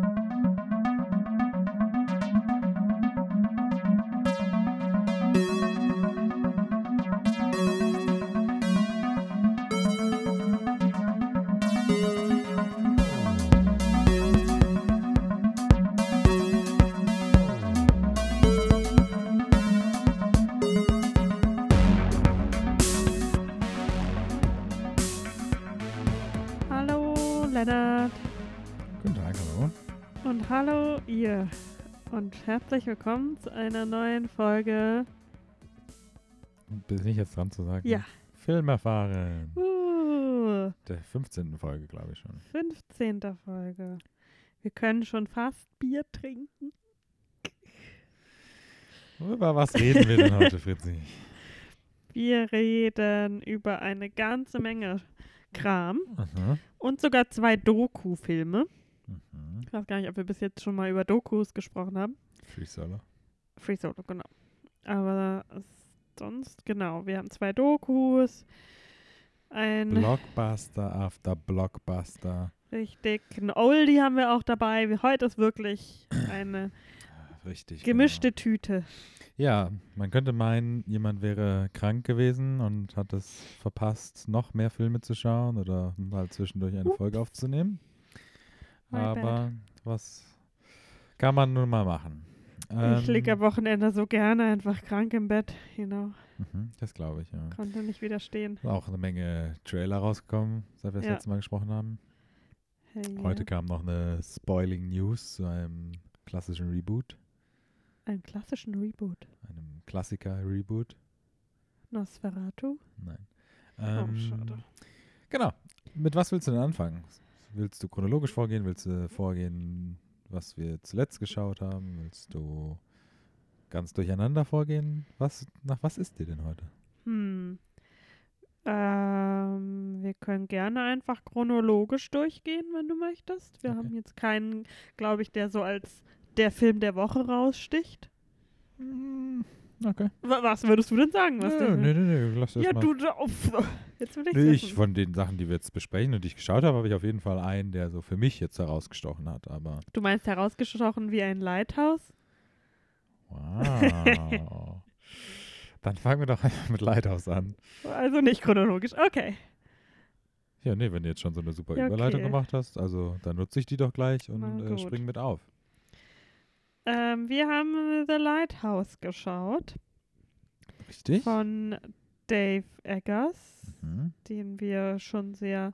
Hallo herzlich willkommen zu einer neuen Folge. Bin ich jetzt dran zu sagen? Ja. Film erfahren. Uh, Der 15. Folge, glaube ich schon. 15. Folge. Wir können schon fast Bier trinken. Über was reden wir denn heute, Fritzi? Wir reden über eine ganze Menge Kram Aha. und sogar zwei Doku-Filme. Mhm. Ich weiß gar nicht, ob wir bis jetzt schon mal über Dokus gesprochen haben. Free Solo. Free Solo, genau. Aber sonst, genau, wir haben zwei Dokus. Ein Blockbuster after Blockbuster. richtig, ein Oldie haben wir auch dabei. Wie- Heute ist wirklich eine Richtig. gemischte Tüte. Genau. Ja, man könnte meinen, jemand wäre krank gewesen und hat es verpasst, noch mehr Filme zu schauen oder mal zwischendurch eine Folge aufzunehmen. My Aber was kann man nun mal machen? Ich liege am Ähm, Wochenende so gerne einfach krank im Bett. You know, mhm, das glaube ich, ja. konnte nicht widerstehen. Auch eine Menge Trailer rausgekommen, seit wir das Ja. letzte Mal gesprochen haben. Hey, Heute ja. kam noch eine Spoiling News zu einem klassischen Reboot, Einen klassischen Reboot. einem Klassiker-Reboot. Nosferatu. Nein. Oh, Ähm, schade. Genau. Mit was willst du denn anfangen? Willst du chronologisch vorgehen? Willst du vorgehen, was wir zuletzt geschaut haben? Willst du ganz durcheinander vorgehen? Was, nach was ist dir denn heute? Hm. Ähm, wir können gerne einfach chronologisch durchgehen, wenn du möchtest. Wir Okay. haben jetzt keinen, glaube ich, der so als der Film der Woche raussticht. Okay. Wa- Was würdest du denn sagen? Was Nö, Film- nö, nö, lass das ja, mal. du, da- uff, jetzt will ich Nee, ich von den Sachen, die wir jetzt besprechen und die ich geschaut habe, habe ich auf jeden Fall einen, der so für mich jetzt herausgestochen hat. Aber Du meinst herausgestochen wie ein Lighthouse? wow. Dann fangen wir doch einfach mit Lighthouse an. Also nicht chronologisch. Okay. Ja, nee, wenn du jetzt schon so eine super Ja, Überleitung okay. gemacht hast, also dann nutze ich die doch gleich und äh, gut. spring mit auf. Ähm, wir haben The Lighthouse geschaut Richtig? von Dave Eggers. Mhm. den wir schon sehr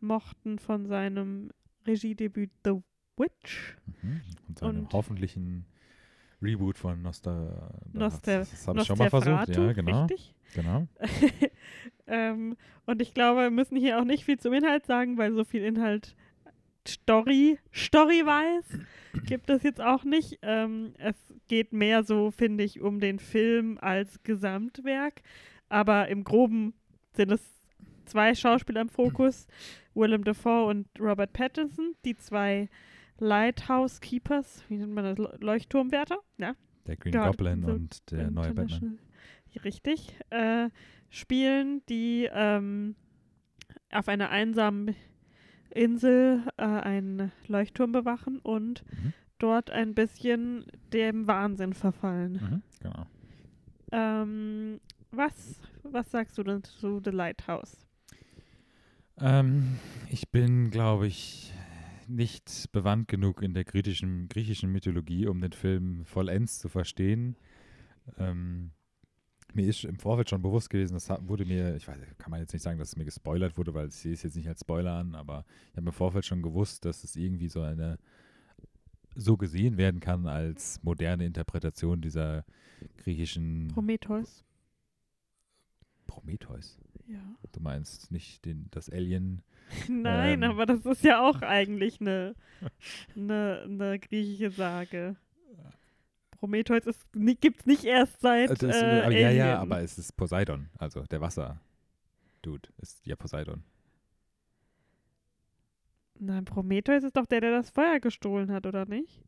mochten von seinem Regiedebüt The Witch. Mhm. Und seinem Und- hoffentlichen Reboot von Noster. Noster- das habe ich schon mal versucht. Ja, genau. Richtig. genau. ähm, und ich glaube, wir müssen hier auch nicht viel zum Inhalt sagen, weil so viel Inhalt Story, Story-wise gibt es jetzt auch nicht. Ähm, es geht mehr so, finde ich, um den Film als Gesamtwerk. Aber im Groben sind es zwei Schauspieler im Fokus, Willem Dafoe und Robert Pattinson, die zwei Lighthouse Keepers, wie nennt man das, Le- Leuchtturmwärter, ja, Der Green Gerade Goblin so und der neue Batman. Richtig. Äh, spielen, die ähm, auf einer einsamen Insel äh, einen Leuchtturm bewachen und Mhm. dort ein bisschen dem Wahnsinn verfallen. Mhm. Genau. Ähm, was, was sagst du denn zu The Lighthouse? Ähm, ich bin, glaube ich, nicht bewandt genug in der griechischen, griechischen Mythologie, um den Film vollends zu verstehen. Ähm, mir ist im Vorfeld schon bewusst gewesen, das wurde mir, ich weiß, kann man jetzt nicht sagen, dass es mir gespoilert wurde, weil ich sehe es jetzt nicht als Spoiler an, aber ich habe im Vorfeld schon gewusst, dass es irgendwie so eine so gesehen werden kann als moderne Interpretation dieser griechischen Prometheus? Prometheus. Ja. Du meinst nicht den, das Alien Nein, Ähm. aber das ist ja auch eigentlich eine, eine, eine griechische Sage. Prometheus gibt es nicht erst seit Das, äh, aber, ja, ja, aber es ist Poseidon, also der Wasser-Dude ist ja Poseidon. Nein, Prometheus ist doch der, der das Feuer gestohlen hat, oder nicht?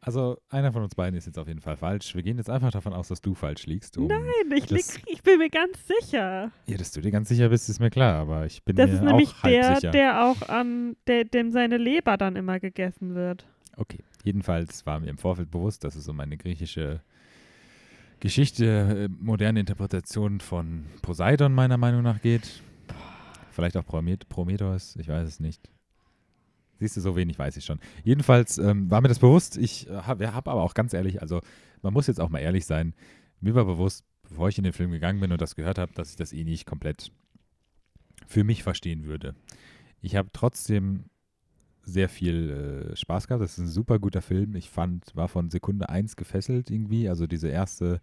Also einer von uns beiden ist jetzt auf jeden Fall falsch. Wir gehen jetzt einfach davon aus, dass du falsch liegst. Um, Nein, ich, das- lieg, ich bin mir ganz sicher. Ja, dass du dir ganz sicher bist, ist mir klar, aber ich bin Das mir ist nämlich auch halb der, sicher. der auch an, der, dem seine Leber dann immer gegessen wird. Okay. Jedenfalls war mir im Vorfeld bewusst, dass es um eine griechische Geschichte, äh, moderne Interpretation von Poseidon meiner Meinung nach geht. Vielleicht auch Promet Prometheus, ich weiß es nicht. Siehst du, so wenig weiß ich schon. Jedenfalls ähm, war mir das bewusst. Ich äh, habe hab aber auch ganz ehrlich, also man muss jetzt auch mal ehrlich sein, mir war bewusst, bevor ich in den Film gegangen bin und das gehört habe, dass ich das eh nicht komplett für mich verstehen würde. Ich habe trotzdem sehr viel äh, Spaß gehabt. Das ist ein super guter Film. Ich fand, war von Sekunde 1 gefesselt irgendwie. Also diese erste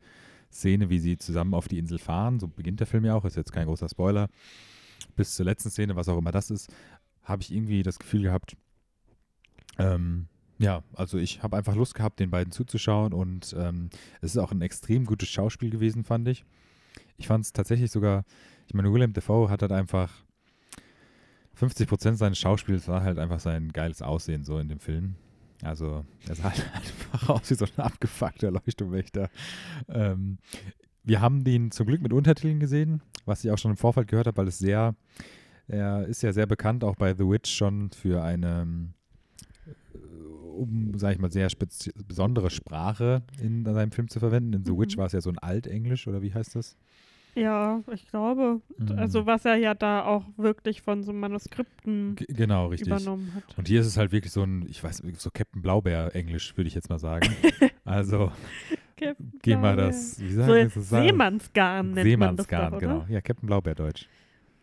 Szene, wie sie zusammen auf die Insel fahren, so beginnt der Film ja auch, ist jetzt kein großer Spoiler, bis zur letzten Szene, was auch immer das ist, habe ich irgendwie das Gefühl gehabt, ähm, ja, also ich habe einfach Lust gehabt, den beiden zuzuschauen und ähm, es ist auch ein extrem gutes Schauspiel gewesen, fand ich. Ich fand es tatsächlich sogar, ich meine, William Defoe hat halt einfach 50 Prozent seines Schauspiels war halt einfach sein geiles Aussehen so in dem Film. Also er sah halt einfach aus wie so ein abgefuckter Leuchtturmwächter. Ähm, wir haben den zum Glück mit Untertiteln gesehen, was ich auch schon im Vorfeld gehört habe, weil es sehr, er ist ja sehr bekannt auch bei The Witch schon für eine um, sage ich mal, sehr besondere Sprache in seinem Film zu verwenden. In The mhm. Witch war es ja so ein Altenglisch, oder wie heißt das? Ja, ich glaube. Mhm. Also was er ja da auch wirklich von so Manuskripten G genau, richtig. übernommen hat. Und hier ist es halt wirklich so ein, ich weiß, so Captain Blaubeer-Englisch, würde ich jetzt mal sagen. also geh mal das, wie sagen so Seemannsgarn nennt Seemannsgarn, man das doch, genau. Ja, Captain Blaubeer-Deutsch.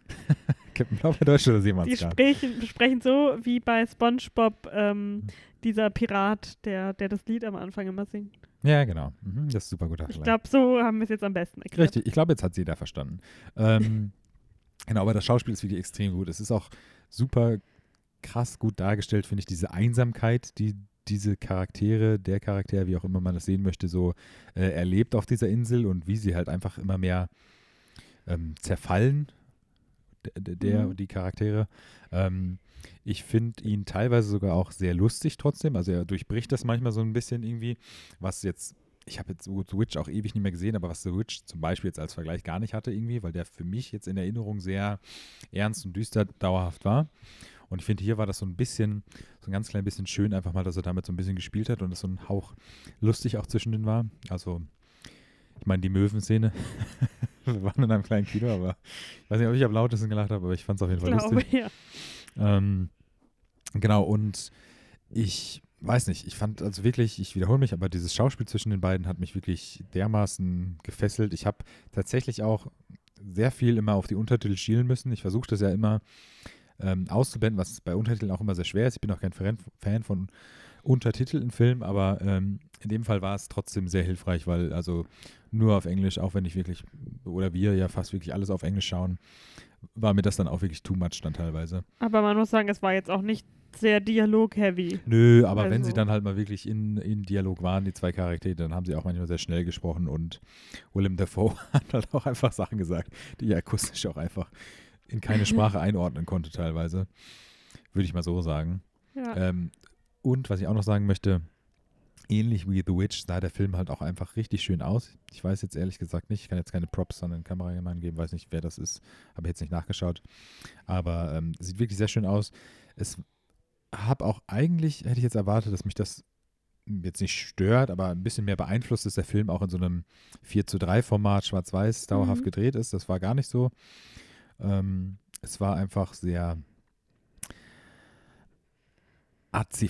Captain Blaubeer Deutsch oder Seemannsgarn? Die sprechen, sprechen so wie bei Spongebob ähm, dieser Pirat, der, der das Lied am Anfang immer singt. Ja, genau. Mhm, das ist super gut Ich glaube, so haben wir es jetzt am besten erklärt. Richtig, ich glaube, jetzt hat es jeder verstanden. Ähm, genau, aber das Schauspiel ist wirklich extrem gut. Es ist auch super krass gut dargestellt, finde ich, diese Einsamkeit, die diese Charaktere, der Charakter, wie auch immer man das sehen möchte, so äh, erlebt auf dieser Insel und wie sie halt einfach immer mehr ähm, zerfallen der, der mhm. die Charaktere. Ähm, ich finde ihn teilweise sogar auch sehr lustig trotzdem. Also er durchbricht das manchmal so ein bisschen irgendwie, was jetzt, ich habe jetzt The Witch auch ewig nicht mehr gesehen, aber was The Witch zum Beispiel jetzt als Vergleich gar nicht hatte irgendwie, weil der für mich jetzt in Erinnerung sehr ernst und düster dauerhaft war. Und ich finde, hier war das so ein bisschen, so ein ganz klein bisschen schön, einfach mal, dass er damit so ein bisschen gespielt hat und es so ein Hauch lustig auch zwischen den war. Also, ich meine, die Möwen-Szene Wir waren in einem kleinen Kino, aber ich weiß nicht, ob ich am lautesten gelacht habe, aber ich fand es auf jeden Fall Glaube, lustig. Ja. Ähm, genau, und ich weiß nicht, ich fand also wirklich, ich wiederhole mich, aber dieses Schauspiel zwischen den beiden hat mich wirklich dermaßen gefesselt. Ich habe tatsächlich auch sehr viel immer auf die Untertitel schielen müssen. Ich versuche das ja immer ähm, auszublenden, was bei Untertiteln auch immer sehr schwer ist. Ich bin auch kein Fan von Untertitel in Film, aber ähm, in dem Fall war es trotzdem sehr hilfreich, weil also nur auf Englisch, auch wenn ich wirklich, oder wir ja fast wirklich alles auf Englisch schauen, war mir das dann auch wirklich too much dann teilweise. Aber man muss sagen, es war jetzt auch nicht sehr dialog-heavy. Nö, aber also. wenn sie dann halt mal wirklich in, in Dialog waren, die zwei Charaktere, dann haben sie auch manchmal sehr schnell gesprochen und Willem Dafoe hat halt auch einfach Sachen gesagt, die er akustisch auch einfach in keine Sprache einordnen konnte teilweise. Würde ich mal so sagen. Ja. Ähm, und was ich auch noch sagen möchte, ähnlich wie The Witch sah der Film halt auch einfach richtig schön aus. Ich weiß jetzt ehrlich gesagt nicht, ich kann jetzt keine Props an den Kameramann geben, weiß nicht, wer das ist, habe jetzt nicht nachgeschaut. Aber ähm, sieht wirklich sehr schön aus. Es habe auch eigentlich, hätte ich jetzt erwartet, dass mich das jetzt nicht stört, aber ein bisschen mehr beeinflusst, dass der Film auch in so einem 4 zu 3 Format schwarz-weiß dauerhaft mhm. gedreht ist. Das war gar nicht so. Ähm, es war einfach sehr azi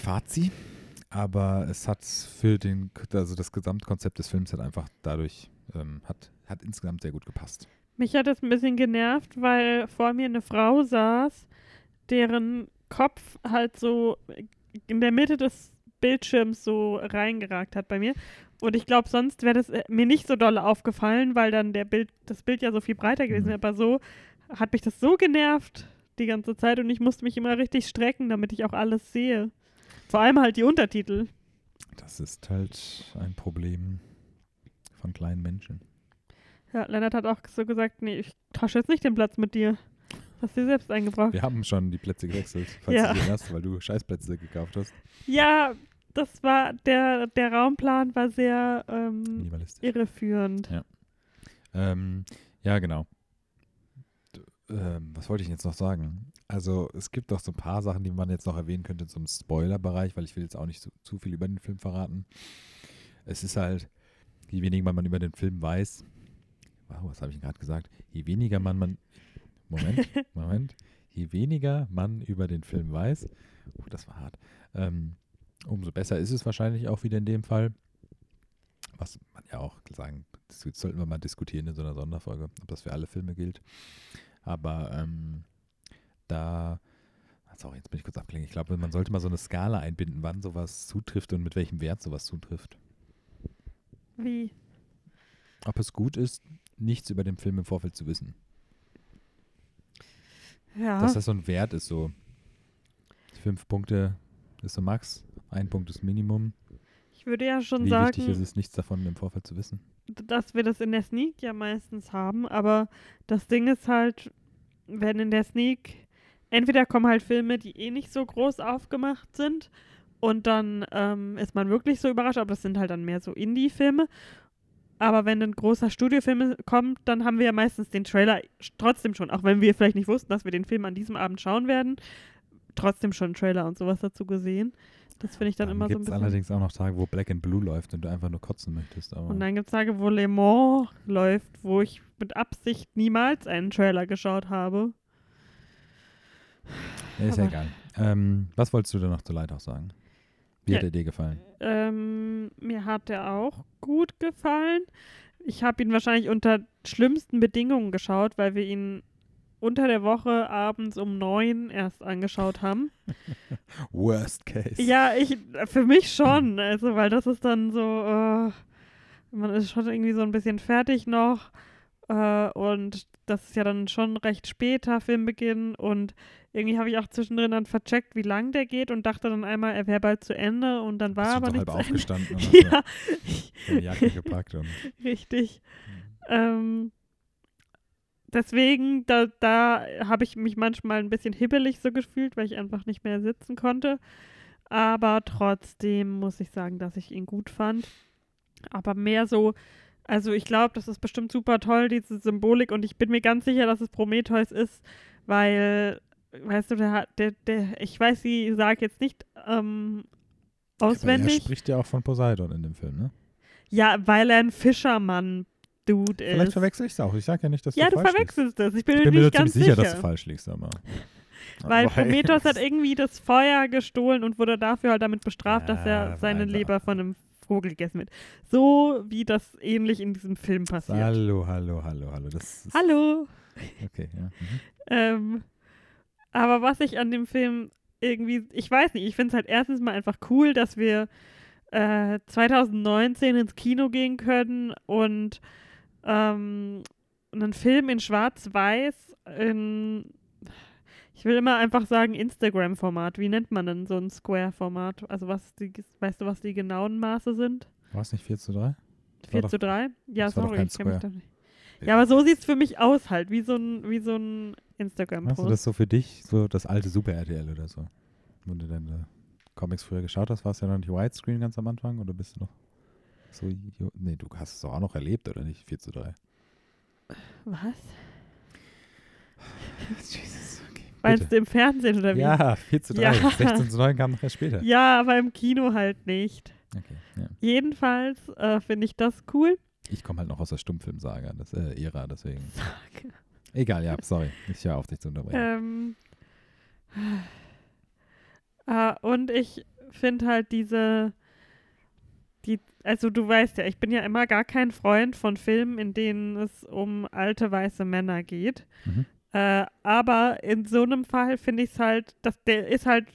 aber es hat für den, also das Gesamtkonzept des Films hat einfach dadurch, ähm, hat, hat insgesamt sehr gut gepasst. Mich hat es ein bisschen genervt, weil vor mir eine Frau saß, deren Kopf halt so in der Mitte des Bildschirms so reingeragt hat bei mir. Und ich glaube, sonst wäre das äh, mir nicht so doll aufgefallen, weil dann der Bild, das Bild ja so viel breiter gewesen wäre. Mhm. Aber so hat mich das so genervt die ganze Zeit und ich musste mich immer richtig strecken, damit ich auch alles sehe. Vor allem halt die Untertitel. Das ist halt ein Problem von kleinen Menschen. Ja, Lennart hat auch so gesagt, nee, ich tausche jetzt nicht den Platz mit dir. Hast du dir selbst eingebracht. Wir haben schon die Plätze gewechselt, falls ja. du den hast, weil du Scheißplätze gekauft hast. Ja, das war, der, der Raumplan war sehr ähm, irreführend. Ja. Ähm, ja, genau. Ähm, was wollte ich jetzt noch sagen? Also es gibt doch so ein paar Sachen, die man jetzt noch erwähnen könnte zum Spoiler-Bereich, weil ich will jetzt auch nicht so, zu viel über den Film verraten. Es ist halt, je weniger man über den Film weiß, wow, was habe ich gerade gesagt? Je weniger man, man Moment, Moment, je weniger man über den Film weiß, oh, das war hart, ähm, umso besser ist es wahrscheinlich auch wieder in dem Fall. Was man ja auch sagen, das sollten wir mal diskutieren in so einer Sonderfolge, ob das für alle Filme gilt. Aber ähm, da, sorry, jetzt bin ich kurz abgelenkt. Ich glaube, man sollte mal so eine Skala einbinden, wann sowas zutrifft und mit welchem Wert sowas zutrifft. Wie? Ob es gut ist, nichts über den Film im Vorfeld zu wissen. Ja. Dass das so ein Wert ist, so fünf Punkte ist so Max, ein Punkt ist Minimum. ich würde ja schon Wie sagen, wichtig ist es, nichts davon im Vorfeld zu wissen? dass wir das in der Sneak ja meistens haben, aber das Ding ist halt, wenn in der Sneak entweder kommen halt Filme, die eh nicht so groß aufgemacht sind und dann ähm, ist man wirklich so überrascht, aber das sind halt dann mehr so Indie-Filme. Aber wenn ein großer Studiofilm kommt, dann haben wir ja meistens den Trailer trotzdem schon, auch wenn wir vielleicht nicht wussten, dass wir den Film an diesem Abend schauen werden, trotzdem schon Trailer und sowas dazu gesehen. Das finde ich dann, immer so ein gibt es bisschen. allerdings auch noch Tage, wo Black and Blue läuft und du einfach nur kotzen möchtest. Aber Und dann gibt es Tage, wo Le Mans läuft, wo ich mit Absicht niemals einen Trailer geschaut habe. Ist ja egal. Ähm, was wolltest du denn noch zu Lighthouse sagen? Wie hat er dir gefallen? Ähm, mir hat er auch gut gefallen. Ich habe ihn wahrscheinlich unter schlimmsten Bedingungen geschaut, weil wir ihn unter der Woche abends um neun erst angeschaut haben. Worst case. Ja, ich für mich schon, also weil das ist dann so, äh, man ist schon irgendwie so ein bisschen fertig noch äh, und das ist ja dann schon recht später Filmbeginn und irgendwie habe ich auch zwischendrin dann vercheckt, wie lang der geht und dachte dann einmal, er wäre bald zu Ende und dann war Bist aber so nichts halb aufgestanden und Ja, deine Jacke gepackt und richtig. Ähm, deswegen, da, da habe ich mich manchmal ein bisschen hibbelig so gefühlt, weil ich einfach nicht mehr sitzen konnte. Aber trotzdem muss ich sagen, dass ich ihn gut fand. Aber mehr so, also ich glaube, das ist bestimmt super toll, diese Symbolik. Und ich bin mir ganz sicher, dass es Prometheus ist, weil, weißt du, der, hat- der, der ich weiß, sie sagt jetzt nicht ähm, Aber er auswendig. spricht ja auch von Poseidon in dem Film, ne? Ja, weil er ein Fischermann-Dude ist. Vielleicht verwechsel ich es auch. Ich sage ja nicht, dass Ja, du du falsch verwechselst das. Ich bin. Ich bin mir nicht ganz sicher, sicher. dass du falsch liegst, aber. weil Prometheus hat irgendwie das Feuer gestohlen und wurde dafür halt damit bestraft, dass Ja, er seine einfach- Leber von einem Vogel gegessen wird. So wie das ähnlich in diesem Film passiert. Hallo, hallo, hallo, hallo. Das Hallo. Okay, ja. Mhm. Ähm, aber was ich an dem Film irgendwie, ich weiß nicht, ich finde es halt erstens mal einfach cool, dass wir äh, 2019 ins Kino gehen können und ähm, einen Film in Schwarz-Weiß in, ich will immer einfach sagen Instagram-Format. Wie nennt man denn so ein Square-Format? Also was die, weißt du, was die genauen Maße sind? War es nicht 4 zu 3? 4 doch- zu 3? Ja, sorry, ich kenn mich da nicht. Ja, aber so sieht es für mich aus halt, wie so ein, wie so ein Machst Instagram-Post. du das so für dich, so das alte Super RTL oder so? Wenn du deine Comics früher geschaut hast, war es ja noch nicht Widescreen ganz am Anfang oder bist du noch so. Nee, du hast es doch auch noch erlebt, oder nicht? 4 zu 3. Was? Jesus, okay. Meinst bitte. du im Fernsehen oder wie? Ja, 4 zu 3. Ja. 16 zu 9 kam noch erst später. Ja, aber im Kino halt nicht. Okay, ja. Jedenfalls äh, finde ich das cool. Ich komme halt noch aus der Stummfilmsaga, das äh, Ära, deswegen. Egal, ja, sorry. Ich höre auf, dich zu unterbrechen. Ähm, äh, und ich finde halt diese, die, also du weißt ja, ich bin ja immer gar kein Freund von Filmen, in denen es um alte weiße Männer geht. Mhm. Äh, aber in so einem Fall finde ich es halt, dass der ist halt,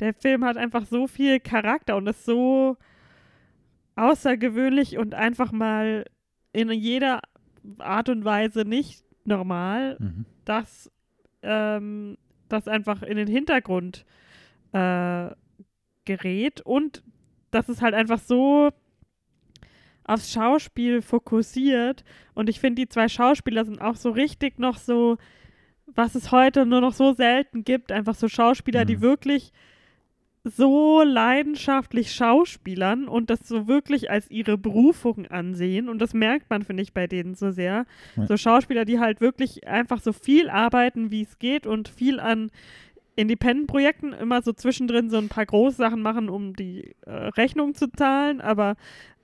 der Film hat einfach so viel Charakter und ist so außergewöhnlich und einfach mal in jeder Art und Weise nicht normal, Mhm. dass ähm, das einfach in den Hintergrund äh, gerät und dass es halt einfach so aufs Schauspiel fokussiert und ich finde, die zwei Schauspieler sind auch so richtig noch so, was es heute nur noch so selten gibt, einfach so Schauspieler, die Mhm. wirklich so leidenschaftlich Schauspielern und das so wirklich als ihre Berufung ansehen. Und das merkt man, finde ich, bei denen so sehr. Ja. So Schauspieler, die halt wirklich einfach so viel arbeiten, wie es geht und viel an Independent-Projekten immer so zwischendrin so ein paar Großsachen machen, um die äh, Rechnung zu zahlen, aber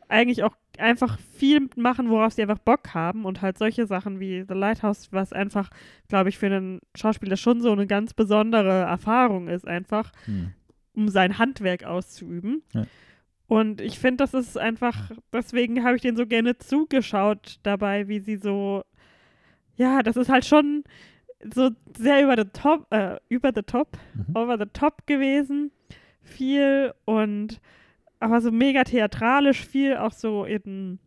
eigentlich auch einfach viel machen, worauf sie einfach Bock haben und halt solche Sachen wie The Lighthouse, was einfach, glaube ich, für einen Schauspieler schon so eine ganz besondere Erfahrung ist, einfach, Hm. Um sein Handwerk auszuüben. Ja. Und ich finde, das ist einfach, deswegen habe ich den so gerne zugeschaut dabei, wie sie so, ja, das ist halt schon so sehr über the top, äh, über the top, Mhm. over the top gewesen, viel und aber so mega theatralisch viel, auch so in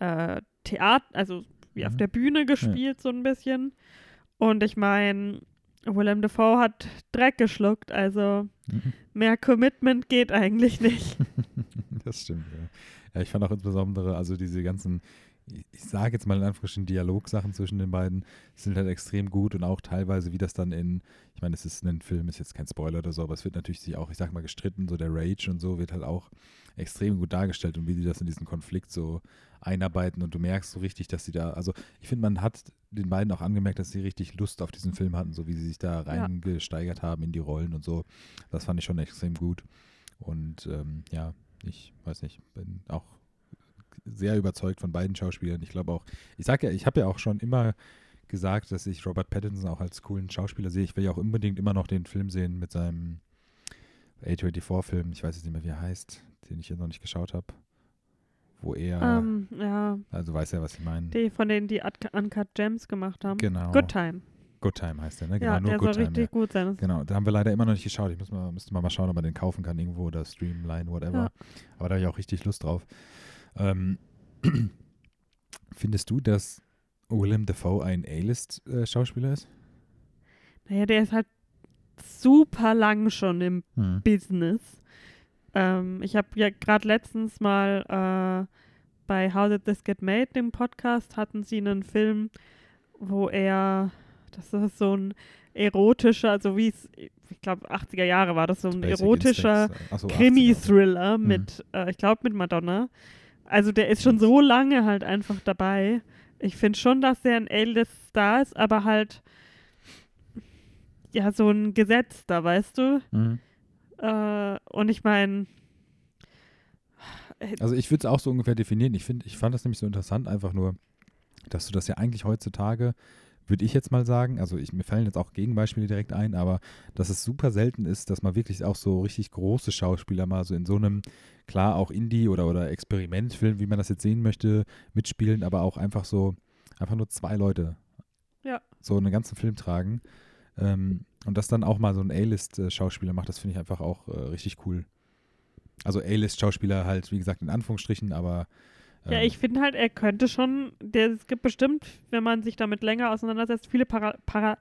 äh, Theater, also wie auf Mhm. der Bühne gespielt so ein bisschen. Und ich meine, Willem Dafoe hat Dreck geschluckt, also Mhm. mehr Commitment geht eigentlich nicht. Das stimmt, ja. ja. Ich fand auch insbesondere, also diese ganzen, ich- sage jetzt mal in Anführungsstrichen Dialogsachen zwischen den beiden, sind halt extrem gut und auch teilweise, wie das dann in, ich meine, es ist ein Film, ist jetzt kein Spoiler oder so, aber es wird natürlich sich auch, ich sag mal, gestritten, so der Rage und so wird halt auch extrem gut dargestellt und wie die das in diesen Konflikt so einarbeiten und du merkst so richtig, dass sie da, also ich finde, man hat den beiden auch angemerkt, dass sie richtig Lust auf diesen Film hatten, so wie sie sich da Ja. reingesteigert haben in die Rollen und so. Das fand ich schon extrem gut. Und ähm, ja, ich weiß nicht, bin auch sehr überzeugt von beiden Schauspielern. Ich glaube auch, ich sage ja, ich habe ja auch schon immer gesagt, dass ich Robert Pattinson auch als coolen Schauspieler sehe. Ich will ja auch unbedingt immer noch den Film sehen mit seinem A24-Film, ich weiß jetzt nicht mehr, wie er heißt, den ich jetzt noch nicht geschaut habe. Wo er, Ähm, ja, also weiß ja, was ich meine. die von denen, die Ut- Uncut Gems gemacht haben. Genau. Good Time. Good Time heißt der, ne? Genau, ja, nur der Good soll Time. richtig Ja. gut sein. Genau, da haben wir leider immer noch nicht geschaut. Ich muss mal, müsste mal, mal schauen, ob man den kaufen kann irgendwo oder Streamline, whatever. Ja. Aber da habe ich auch richtig Lust drauf. Ähm, findest du, dass Willem Dafoe ein A-List-Schauspieler ist? Naja, der ist halt super lang schon im Hm. Business. Ähm, ich habe ja gerade letztens mal äh, bei How Did This Get Made, dem Podcast, hatten sie einen Film, wo er, das ist so ein erotischer, also wie es, ich glaube 80er Jahre war das so ein Basic erotischer so, 80er. Krimi-Thriller Mhm. mit, äh, ich glaube mit Madonna. Also der ist schon so lange halt einfach dabei. Ich finde schon, dass der ein A-List-Star ist, aber halt ja so ein Gesetzter, weißt du? Mhm. Äh, und ich meine, Also ich würde es auch so ungefähr definieren. Ich, find, ich fand das nämlich so interessant, einfach nur, dass du das ja eigentlich heutzutage, würde ich jetzt mal sagen, also ich, mir fallen jetzt auch Gegenbeispiele direkt ein, aber dass es super selten ist, dass man wirklich auch so richtig große Schauspieler mal so in so einem, klar auch Indie- oder, oder Experimentfilm, wie man das jetzt sehen möchte, mitspielen, aber auch einfach so, einfach nur zwei Leute Ja. so einen ganzen Film tragen. Ähm, und das dann auch mal so ein A-List-Schauspieler macht, das finde ich einfach auch äh, richtig cool. Also A-List-Schauspieler halt, wie gesagt, in Anführungsstrichen, aber ja, ähm, ich finde halt, er könnte schon, der, es gibt bestimmt, wenn man sich damit länger auseinandersetzt, viele Para, Para?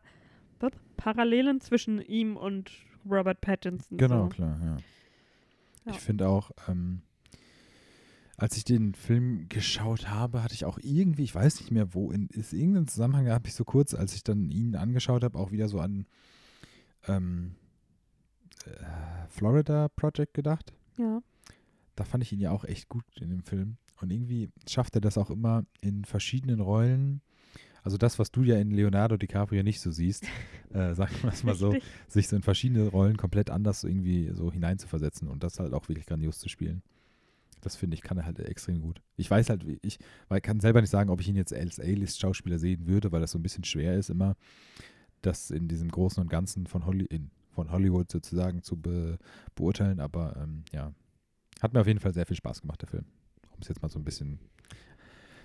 Parallelen zwischen ihm und Robert Pattinson. Genau, So. klar, ja. Ja. Ich finde auch, ähm, als ich den Film geschaut habe, hatte ich auch irgendwie, ich weiß nicht mehr wo, in ist irgendein Zusammenhang habe ich so kurz, als ich dann ihn angeschaut habe, auch wieder so an ähm, äh, Florida Project gedacht. Ja. Da fand ich ihn ja auch echt gut in dem Film. Und irgendwie schafft er das auch immer in verschiedenen Rollen. Also das, was du ja in Leonardo DiCaprio nicht so siehst, äh, sagen wir es mal so, sich so in verschiedene Rollen komplett anders so irgendwie so hineinzuversetzen und das halt auch wirklich grandios zu spielen. Das finde ich, kann er halt extrem gut. Ich weiß halt, wie- ich weil kann selber nicht sagen, ob ich ihn jetzt als A-List-Schauspieler sehen würde, weil das so ein bisschen schwer ist immer, das in diesem Großen und Ganzen von, Holly, in, von Hollywood sozusagen zu be, beurteilen. Aber ähm, ja, hat mir auf jeden Fall sehr viel Spaß gemacht, der Film. Um es jetzt mal so ein bisschen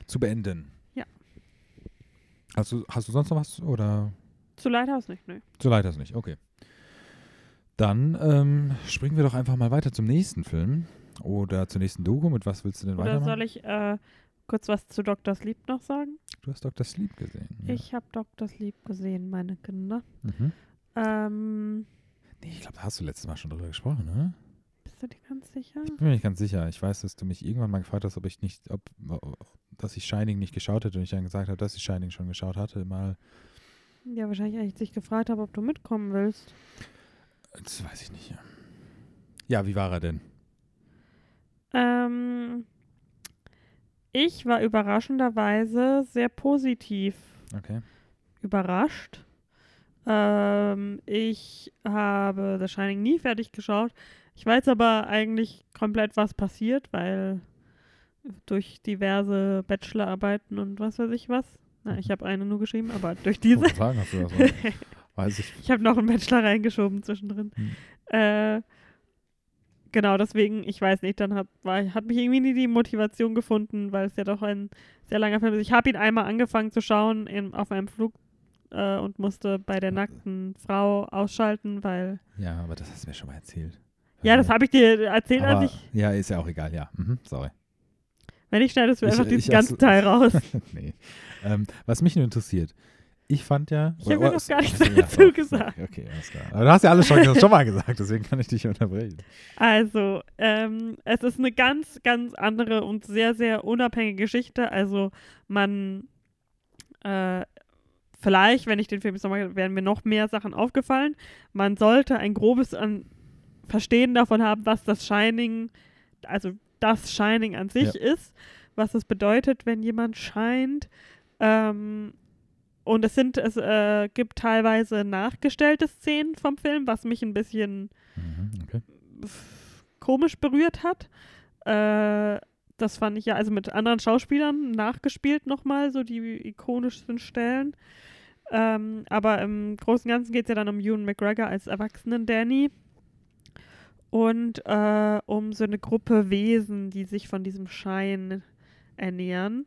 zu beenden. Ja. Hast du, hast du sonst noch was oder? Zu Lighthouse nicht. So leid das nicht, okay. Dann ähm, springen wir doch einfach mal weiter zum nächsten Film oder zur nächsten Doku. Mit was willst du denn Oder weitermachen? soll ich äh, kurz was zu Dr. Sleep noch sagen? Du hast Dr. Sleep gesehen. Ja. Ich habe Dr. Sleep gesehen, meine Kinder. Mhm. Ähm, Nee, ich glaube, da hast du letztes Mal schon drüber gesprochen, ne? bist du dir ganz sicher? Ich bin mir nicht ganz sicher. Ich weiß, dass du mich irgendwann mal gefragt hast, ob ich nicht, ob, dass ich Shining nicht geschaut hätte und ich dann gesagt habe, dass ich Shining schon geschaut hatte. Mal, Ja, wahrscheinlich, als ich dich gefragt habe, ob du mitkommen willst. das weiß ich nicht. Ja. Ja, wie war er denn? Ähm, ich war überraschenderweise sehr positiv Okay. überrascht. Ähm, ich habe The Shining nie fertig geschaut. Ich weiß aber eigentlich komplett, was passiert, weil durch diverse Bachelorarbeiten und was weiß ich was. Na, ich habe eine nur geschrieben, aber durch diese. Wollte sagen, hast du das. Weiß ich. Ich habe noch einen Bachelor reingeschoben zwischendrin. Hm. Äh, genau, deswegen, ich weiß nicht, dann hat, war, hat mich irgendwie nie die Motivation gefunden, weil es ja doch ein sehr langer Film ist. Ich habe ihn einmal angefangen zu schauen in, auf einem Flug äh, und musste bei der nackten Frau ausschalten, weil. Ja, aber das hast du mir schon mal erzählt. Ja, das habe ich dir erzählt, aber, als ich. Ja, ist ja auch egal, ja. Mhm, sorry. Wenn ich schneidest du Ich- einfach ich diesen ganzen hab's- Teil raus. nee. Ähm, was mich nur interessiert, ich fand ja. Ich hab oder- ja noch gar nichts ja, dazu oh, gesagt. Okay, alles klar. Aber du hast ja alles schon, schon mal gesagt, deswegen kann ich dich unterbrechen. Also, ähm, es ist eine ganz, ganz andere und sehr, sehr unabhängige Geschichte. Also, man, äh, vielleicht, wenn ich den Film jetzt nochmal, werden mir noch mehr Sachen aufgefallen. Man sollte ein grobes an Verstehen davon haben, was das Shining, also das Shining an sich ist, was es bedeutet, wenn jemand scheint. Ähm, und es sind, es äh, gibt teilweise nachgestellte Szenen vom Film, was mich ein bisschen Mhm, okay. komisch berührt hat. Äh, das fand ich ja, also mit anderen Schauspielern nachgespielt nochmal, so die ikonischsten Stellen. Ähm, aber im Großen und Ganzen geht es ja dann um Ewan McGregor als erwachsenen Danny und äh, um so eine Gruppe Wesen, die sich von diesem Schein ernähren.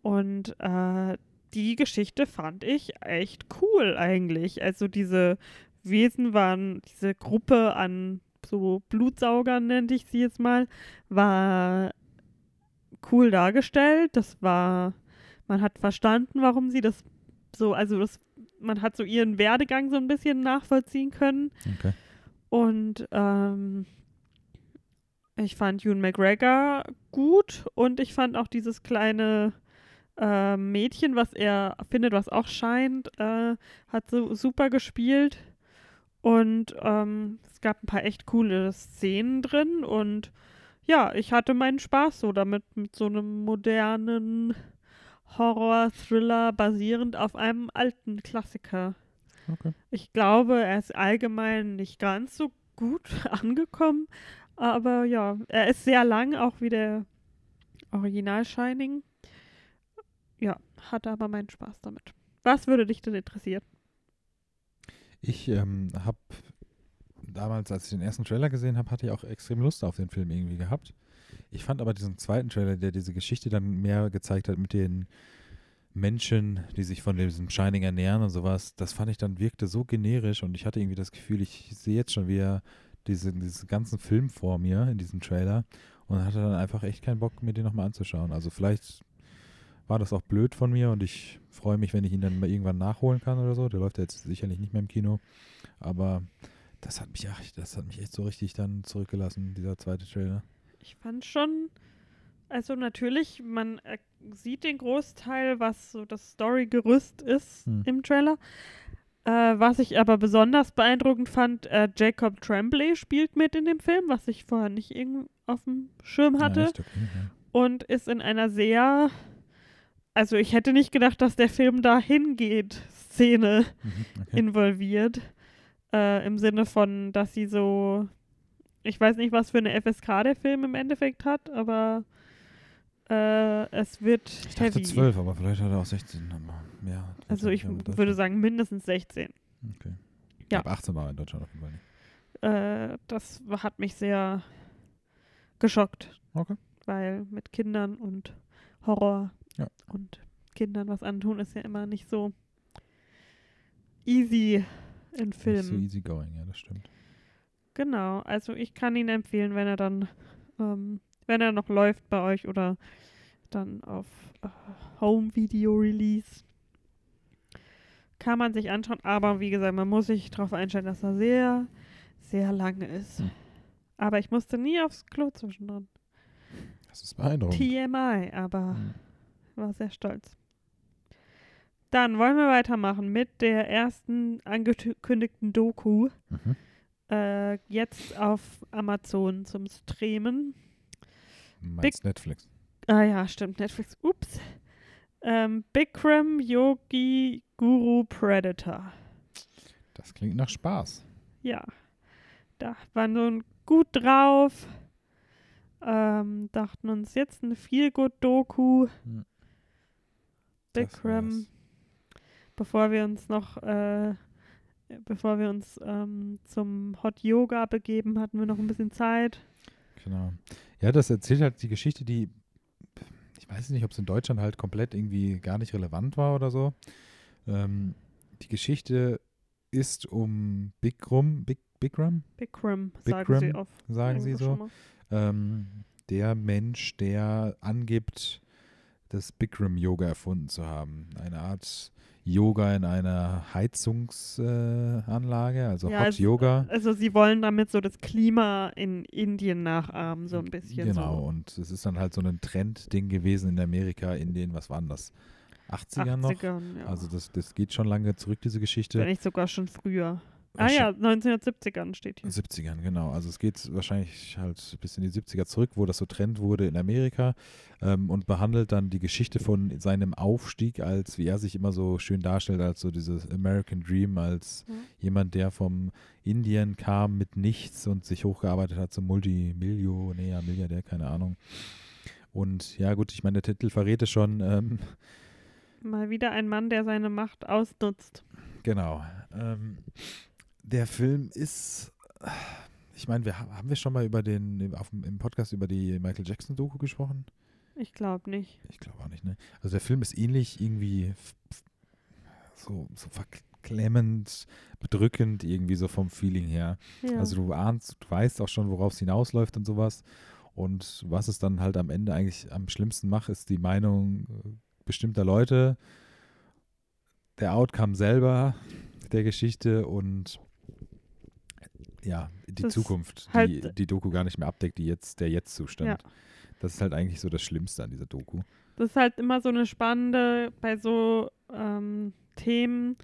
Und äh, die Geschichte fand ich echt cool eigentlich. Also diese Wesen waren, diese Gruppe an so Blutsaugern, nenne ich sie jetzt mal, war cool dargestellt. Das war, man hat verstanden, warum sie das so, also das, man hat so ihren Werdegang so ein bisschen nachvollziehen können. okay. Und ähm, ich fand Ewan McGregor gut und ich fand auch dieses kleine äh, Mädchen, was er findet, was auch scheint, äh, hat so super gespielt. Und ähm, es gab ein paar echt coole Szenen drin und ja, ich hatte meinen Spaß so damit, mit so einem modernen Horror-Thriller basierend auf einem alten Klassiker. Okay. Ich glaube, er ist allgemein nicht ganz so gut angekommen, aber ja, er ist sehr lang, auch wie der Original Shining. Ja, hatte aber meinen Spaß damit. Was würde dich denn interessieren? Ich ähm, habe damals, als ich den ersten Trailer gesehen habe, hatte ich auch extrem Lust auf den Film irgendwie gehabt. Ich fand aber diesen zweiten Trailer, der diese Geschichte dann mehr gezeigt hat mit den Menschen, die sich von diesem Shining ernähren und sowas, das fand ich dann wirkte so generisch und ich hatte irgendwie das Gefühl, ich sehe jetzt schon wieder diese, diesen ganzen Film vor mir in diesem Trailer und hatte dann einfach echt keinen Bock, mir den nochmal anzuschauen. Also vielleicht war das auch blöd von mir und ich freue mich, wenn ich ihn dann mal irgendwann nachholen kann oder so. Der läuft ja jetzt sicherlich nicht mehr im Kino. Aber das hat mich, ach, das hat mich echt so richtig dann zurückgelassen, dieser zweite Trailer. Ich fand schon, also natürlich, man äh, sieht den Großteil, was so das Storygerüst ist Hm. im Trailer. Äh, was ich aber besonders beeindruckend fand, äh, Jacob Tremblay spielt mit in dem Film, was ich vorher nicht irgendwie auf dem Schirm hatte. Ja? Okay, ja. und ist in einer sehr, also ich hätte nicht gedacht, dass der Film da hingeht, Szene Mhm, okay. involviert. Äh, Im Sinne von, dass sie so, ich weiß nicht, was für eine FSK der Film im Endeffekt hat, aber äh, es wird ich dachte heavy. 12, aber vielleicht hat er auch 16. Aber mehr. Also ich würde sagen mindestens 16. Okay. Ja. Ab 18 war er in Deutschland auf jeden Fall nicht. Äh, das hat mich sehr geschockt. Okay. Weil mit Kindern und Horror Ja. und Kindern was antun ist ja immer nicht so easy in Nicht so Filmen. easy going, ja, das stimmt. Genau, also ich kann ihn empfehlen, wenn er dann, ähm, wenn er noch läuft bei euch oder dann auf äh, Home Video Release. Kann man sich anschauen, aber wie gesagt, man muss sich darauf einstellen, dass er sehr, sehr lang ist. Hm. Aber ich musste nie aufs Klo zwischendrin. Das ist beeindruckend. TMI, aber Mhm. War sehr stolz. Dann wollen wir weitermachen mit der ersten angekündigten Doku. Mhm. äh, jetzt auf Amazon zum Streamen. Meinst Netflix? Ah ja, stimmt, Netflix. Ups. Ähm, Bikram Yogi Guru Predator. Das klingt nach Spaß. Ja. Da waren so gut drauf. Ähm, dachten uns jetzt eine viel gut Doku. Hm. Bikram. Bevor wir uns noch, äh, bevor wir uns ähm, zum Hot Yoga begeben, hatten wir noch ein bisschen Zeit. Genau. Ja, das erzählt halt die Geschichte, die, ich weiß nicht, ob es in Deutschland halt komplett irgendwie gar nicht relevant war oder so. Ähm, die Geschichte ist um Bikram, Big, Bikram, Bikram, sagen Bikram, sie oft. sagen sie so. ähm, der Mensch, der angibt, das Bikram-Yoga erfunden zu haben. Eine Art Yoga in einer Heizungsanlage, äh, also Ja, Hot es- Yoga. Also sie wollen damit so das Klima in Indien nachahmen, so ein bisschen. Genau, So. und es ist dann halt so ein Trendding gewesen in Amerika, in den, was waren das, 80ern noch? 80ern, ja. Also das, das geht schon lange zurück, diese Geschichte. Wenn nicht sogar schon früher. Ah ja, 1970ern steht hier. 70ern, genau. Also es geht wahrscheinlich halt bis in die 70er zurück, wo das so Trend wurde in Amerika ähm, und behandelt dann die Geschichte von seinem Aufstieg als, wie er sich immer so schön darstellt, als so dieses American Dream, als Ja. jemand, der vom Indien kam mit nichts und sich hochgearbeitet hat zum Multimillionär, Milliardär, keine Ahnung. Und ja gut, ich meine, der Titel verrät es schon, ähm, Mal wieder ein Mann, der seine Macht ausnutzt. Genau. Ähm, der Film ist, ich meine, wir ha- haben wir schon mal über den auf, im Podcast über die Michael Jackson Doku gesprochen? Ich glaube nicht. Ich glaube auch nicht, ne? Also der Film ist ähnlich irgendwie so, so verklemmend, bedrückend irgendwie so vom Feeling her. Ja. Also du ahnst, du weißt auch schon, worauf es hinausläuft und sowas. Und was es dann halt am Ende eigentlich am schlimmsten macht, ist die Meinung äh, bestimmter Leute, der Outcome selber der Geschichte und ja, die Das Zukunft, die halt- die Doku gar nicht mehr abdeckt, die jetzt, der Jetzt-Zustand. Ja. Das ist halt eigentlich so das Schlimmste an dieser Doku. das ist halt immer so eine spannende, bei so ähm, Themen,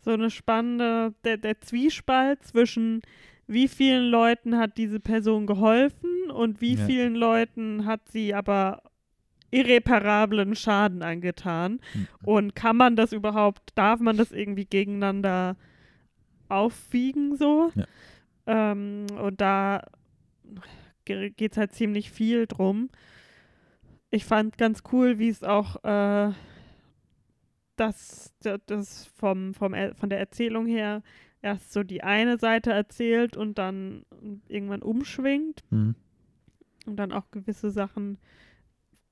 so eine spannende, der, der Zwiespalt zwischen wie vielen Leuten hat diese Person geholfen und wie Ja. vielen Leuten hat sie aber irreparablen Schaden angetan. Hm. Und kann man das überhaupt, darf man das irgendwie gegeneinander aufwiegen so? Ja. Ähm, und da geht es halt ziemlich viel drum. Ich fand ganz cool, wie es auch äh, das, das- vom, vom, von der Erzählung her erst so die eine Seite erzählt und dann irgendwann umschwingt Mhm. und dann auch gewisse Sachen,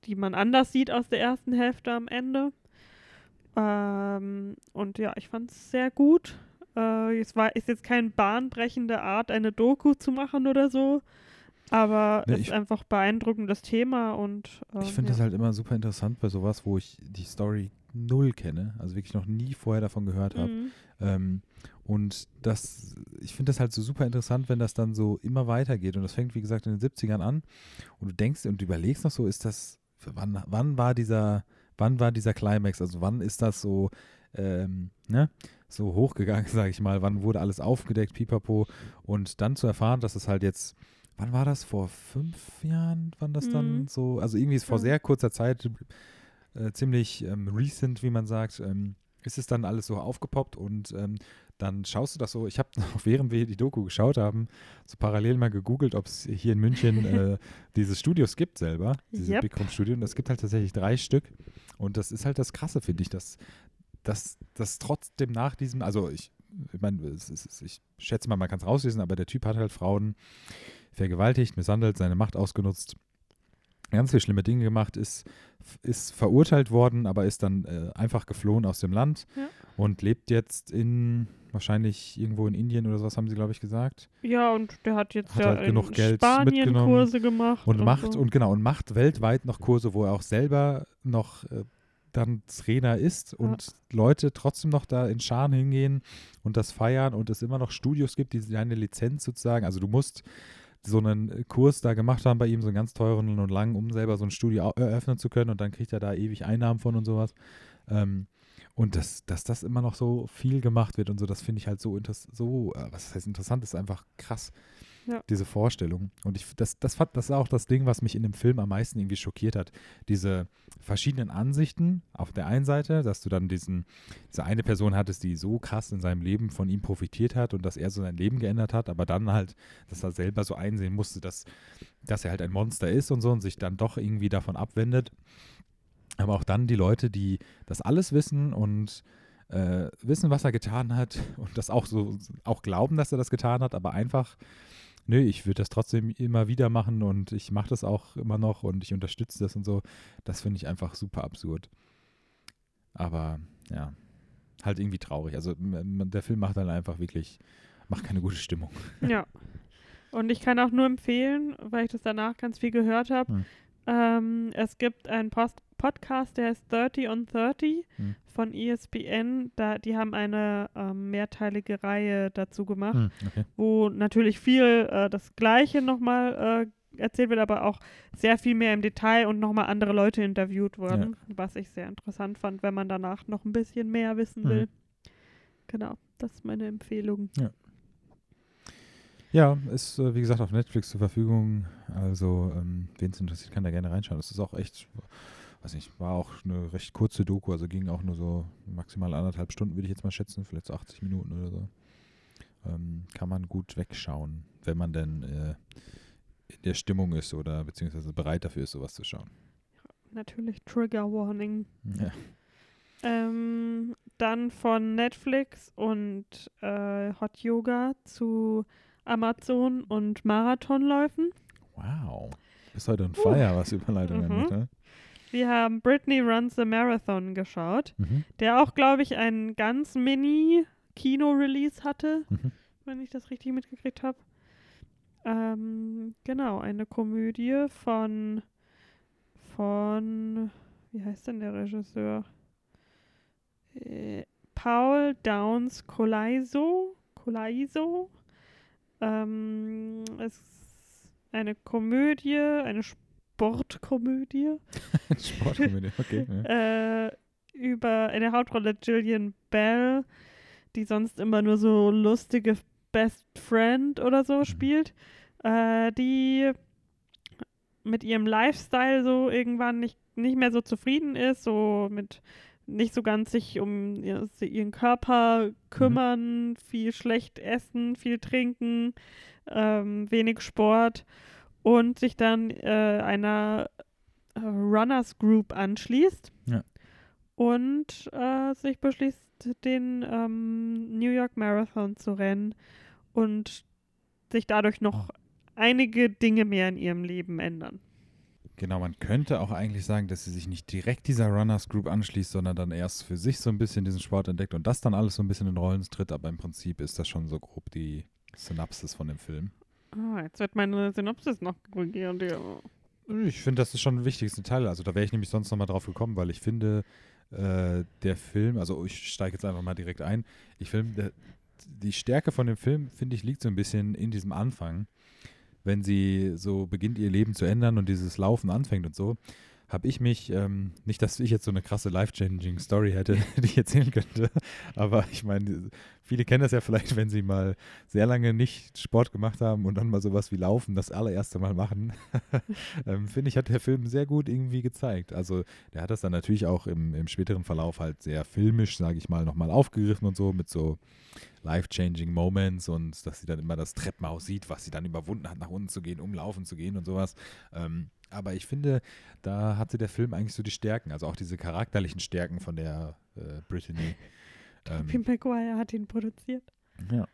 die man anders sieht aus der ersten Hälfte am Ende. Ähm, und ja, ich fand es sehr gut. Äh, es war, ist jetzt keine bahnbrechende Art, eine Doku zu machen oder so, aber es ich- ist einfach beeindruckendes Thema und ähm, Ich finde ja. das halt immer super interessant bei sowas, wo ich die Story null kenne, also wirklich noch nie vorher davon gehört habe. Mhm. Ähm, und das, ich finde das halt so super interessant, wenn das dann so immer weitergeht. Und das fängt, wie gesagt, in den 70ern an. Und du denkst und du überlegst noch so, ist das, wann, wann war dieser, wann war dieser Climax? Also wann ist das so, ähm, ne, so hochgegangen, sage ich mal, wann wurde alles aufgedeckt, pipapo. Und dann zu erfahren, dass es halt jetzt, wann war das? Vor fünf Jahren, wann das dann Mhm. so, also irgendwie ist vor sehr kurzer Zeit, äh, ziemlich ähm, recent, wie man sagt, ähm, ist es dann alles so aufgepoppt und ähm, dann schaust du das so. Ich habe noch während wir die Doku geschaut haben, so parallel mal gegoogelt, ob es hier in München äh, diese Studios gibt selber, diese Yep. Big Room Studio. Und es gibt halt tatsächlich drei Stück. Und das ist halt das Krasse, finde ich, dass, dass, dass trotzdem nach diesem, also ich, ich meine, ist- ich schätze mal, man kann es rauslesen, aber der Typ hat halt Frauen vergewaltigt, misshandelt, seine Macht ausgenutzt, ganz viele schlimme Dinge gemacht, ist, ist verurteilt worden, aber ist dann äh, einfach geflohen aus dem Land Ja. und lebt jetzt in wahrscheinlich irgendwo in Indien oder sowas, haben sie, glaube ich, gesagt. Ja, und der hat jetzt Hat ja halt in genug Geld Spanien mitgenommen Kurse gemacht. Und macht so. und genau und macht weltweit noch Kurse, wo er auch selber noch äh, dann Trainer ist und Leute trotzdem noch da in Scharen hingehen und das feiern und es immer noch Studios gibt, die seine Lizenz sozusagen, also du musst so einen Kurs da gemacht haben bei ihm, so einen ganz teuren und langen, um selber so ein Studio eröffnen zu können und dann kriegt er da ewig Einnahmen von und sowas. Ähm, Und dass, dass das immer noch so viel gemacht wird und so, das finde ich halt so, so äh, was heißt interessant, ist einfach krass. Ja. Diese Vorstellung. Und ich, das, das, das ist auch das Ding, was mich in dem Film am meisten irgendwie schockiert hat. Diese verschiedenen Ansichten auf der einen Seite, dass du dann diesen, diese eine Person hattest, die so krass in seinem Leben von ihm profitiert hat und dass er so sein Leben geändert hat, aber dann halt, dass er selber so einsehen musste, dass, dass er halt ein Monster ist und so und sich dann doch irgendwie davon abwendet. Aber auch dann die Leute, die das alles wissen und äh, wissen, was er getan hat und das auch so auch glauben, dass er das getan hat, aber einfach nö, ich würde das trotzdem immer wieder machen und ich mache das auch immer noch und ich unterstütze das und so. Das finde ich einfach super absurd. Aber ja, halt irgendwie traurig. Also der Film macht dann einfach wirklich, macht keine gute Stimmung. Ja. Und ich kann auch nur empfehlen, weil ich das danach ganz viel gehört habe, hm. Ähm, es gibt einen Post Podcast, der ist 30 on 30 hm. von ESPN. Da, die haben eine ähm, mehrteilige Reihe dazu gemacht, hm, okay. wo natürlich viel äh, das Gleiche nochmal äh, erzählt wird, aber auch sehr viel mehr im Detail und nochmal andere Leute interviewt wurden, ja. was ich sehr interessant fand, wenn man danach noch ein bisschen mehr wissen mhm. will. Genau, das ist meine Empfehlung. Ja. Ja, ist äh, wie gesagt auf Netflix zur Verfügung. Also, ähm, wen es interessiert, kann da gerne reinschauen. Das ist auch echt weiß nicht, war auch eine recht kurze Doku, also ging auch nur so maximal anderthalb Stunden, würde ich jetzt mal schätzen, vielleicht so 80 Minuten oder so. Ähm, kann man gut wegschauen, wenn man denn äh, in der Stimmung ist oder beziehungsweise bereit dafür ist, sowas zu schauen. Natürlich Trigger Warning. Ja. Ähm, dann von Netflix und äh, Hot Yoga zu Amazon und Marathonläufen. Wow. Ist heute ein Feier, uh. was Überleitung mhm. angeht, ne? Wir haben Britney Runs the Marathon geschaut, mhm. der auch, glaube ich, einen ganz mini Kino-Release hatte, mhm. wenn ich das richtig mitgekriegt habe. Ähm, genau, eine Komödie von, von, wie heißt denn der Regisseur? Äh, Paul Downs Colaiso. Colaiso. Ähm, es ist eine Komödie, eine Sp Sportkomödie. Sportkomödie, okay. Ja. äh, über in der Hauptrolle Gillian Bell, die sonst immer nur so lustige Best Friend oder so mhm. spielt, äh, die mit ihrem Lifestyle so irgendwann nicht, nicht mehr so zufrieden ist, so mit nicht so ganz sich um ihren Körper kümmern, mhm. viel schlecht essen, viel trinken, ähm, wenig Sport und sich dann äh, einer äh, Runners Group anschließt ja. und äh, sich beschließt, den ähm, New York Marathon zu rennen und sich dadurch noch oh. einige Dinge mehr in ihrem Leben ändern. Genau, man könnte auch eigentlich sagen, dass sie sich nicht direkt dieser Runners Group anschließt, sondern dann erst für sich so ein bisschen diesen Sport entdeckt und das dann alles so ein bisschen in Rollen tritt, aber im Prinzip ist das schon so grob die Synapsis von dem Film. Ah, jetzt wird meine Synopsis noch korrigiert. Ja. Ich finde, das ist schon ein wichtiges Detail. Also da wäre ich nämlich sonst nochmal drauf gekommen, weil ich finde, äh, der Film, also ich steige jetzt einfach mal direkt ein, ich finde, die Stärke von dem Film, finde ich, liegt so ein bisschen in diesem Anfang, wenn sie so beginnt, ihr Leben zu ändern und dieses Laufen anfängt und so habe ich mich, ähm, nicht, dass ich jetzt so eine krasse life-changing Story hätte, die ich erzählen könnte, aber ich meine, viele kennen das ja vielleicht, wenn sie mal sehr lange nicht Sport gemacht haben und dann mal sowas wie Laufen das allererste Mal machen. ähm, Finde ich, hat der Film sehr gut irgendwie gezeigt. Also der hat das dann natürlich auch im, im späteren Verlauf halt sehr filmisch, sage ich mal, nochmal aufgegriffen und so mit so life-changing Moments und dass sie dann immer das Treppenhaus sieht, was sie dann überwunden hat, nach unten zu gehen, um laufen zu gehen und sowas. Ähm, aber ich finde, da hatte der Film eigentlich so die Stärken, also auch diese charakterlichen Stärken von der äh, Brittany. Ähm, Tobey Maguire hat ihn produziert. Ja.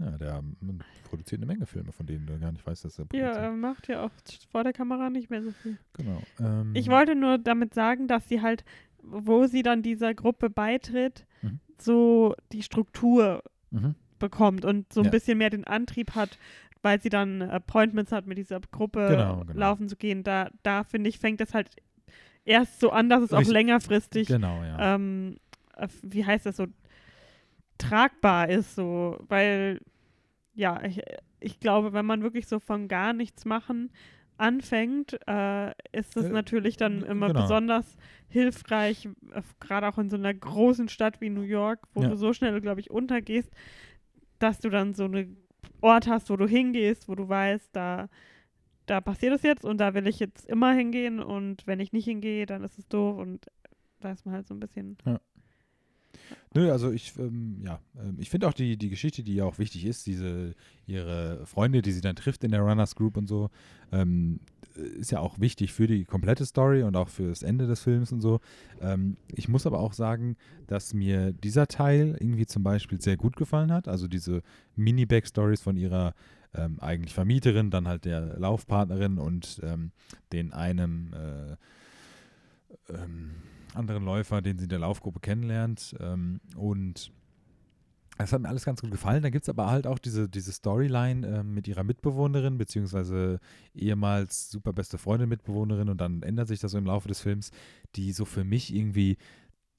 Ja, der ähm, produziert eine Menge Filme, von denen du gar nicht weißt, dass er produziert. Ja, er macht ja auch vor der Kamera nicht mehr so viel. Genau. Ähm, ich wollte nur damit sagen, dass sie halt, wo sie dann dieser Gruppe beitritt, mhm. so die Struktur mhm. bekommt und so ein ja. bisschen mehr den Antrieb hat, weil sie dann Appointments hat, mit dieser Gruppe genau, genau. laufen zu gehen. Da, da finde ich, fängt das halt erst so an, dass es auch längerfristig, genau, ja. ähm, wie heißt das so, tragbar ist, so, weil, ja, ich, ich glaube, wenn man wirklich so von gar nichts machen anfängt, äh, ist es Äh, natürlich dann immer genau. besonders hilfreich, äh, gerade auch in so einer großen Stadt wie New York, wo Ja. du so schnell, glaube ich, untergehst, dass du dann so einen Ort hast, wo du hingehst, wo du weißt, da, da passiert es jetzt und da will ich jetzt immer hingehen und wenn ich nicht hingehe, dann ist es doof und da ist man halt so ein bisschen. Nö, also ich, ähm, ja, ähm, ich finde auch die, die Geschichte, die ja auch wichtig ist, diese, ihre Freunde, die sie dann trifft in der Runners Group und so, ähm, ist ja auch wichtig für die komplette Story und auch für das Ende des Films und so. Ähm, ich muss aber auch sagen, dass mir dieser Teil irgendwie zum Beispiel sehr gut gefallen hat. Also diese Mini-Backstories von ihrer ähm, eigentlich Vermieterin, dann halt der Laufpartnerin und den einem äh, anderen Läufer, den sie in der Laufgruppe kennenlernt. Ähm, und es hat mir alles ganz gut gefallen. Da gibt es aber halt auch diese, diese Storyline ähm, mit ihrer Mitbewohnerin, beziehungsweise ehemals super beste Freundin, Mitbewohnerin, und dann ändert sich das so im Laufe des Films, die so für mich irgendwie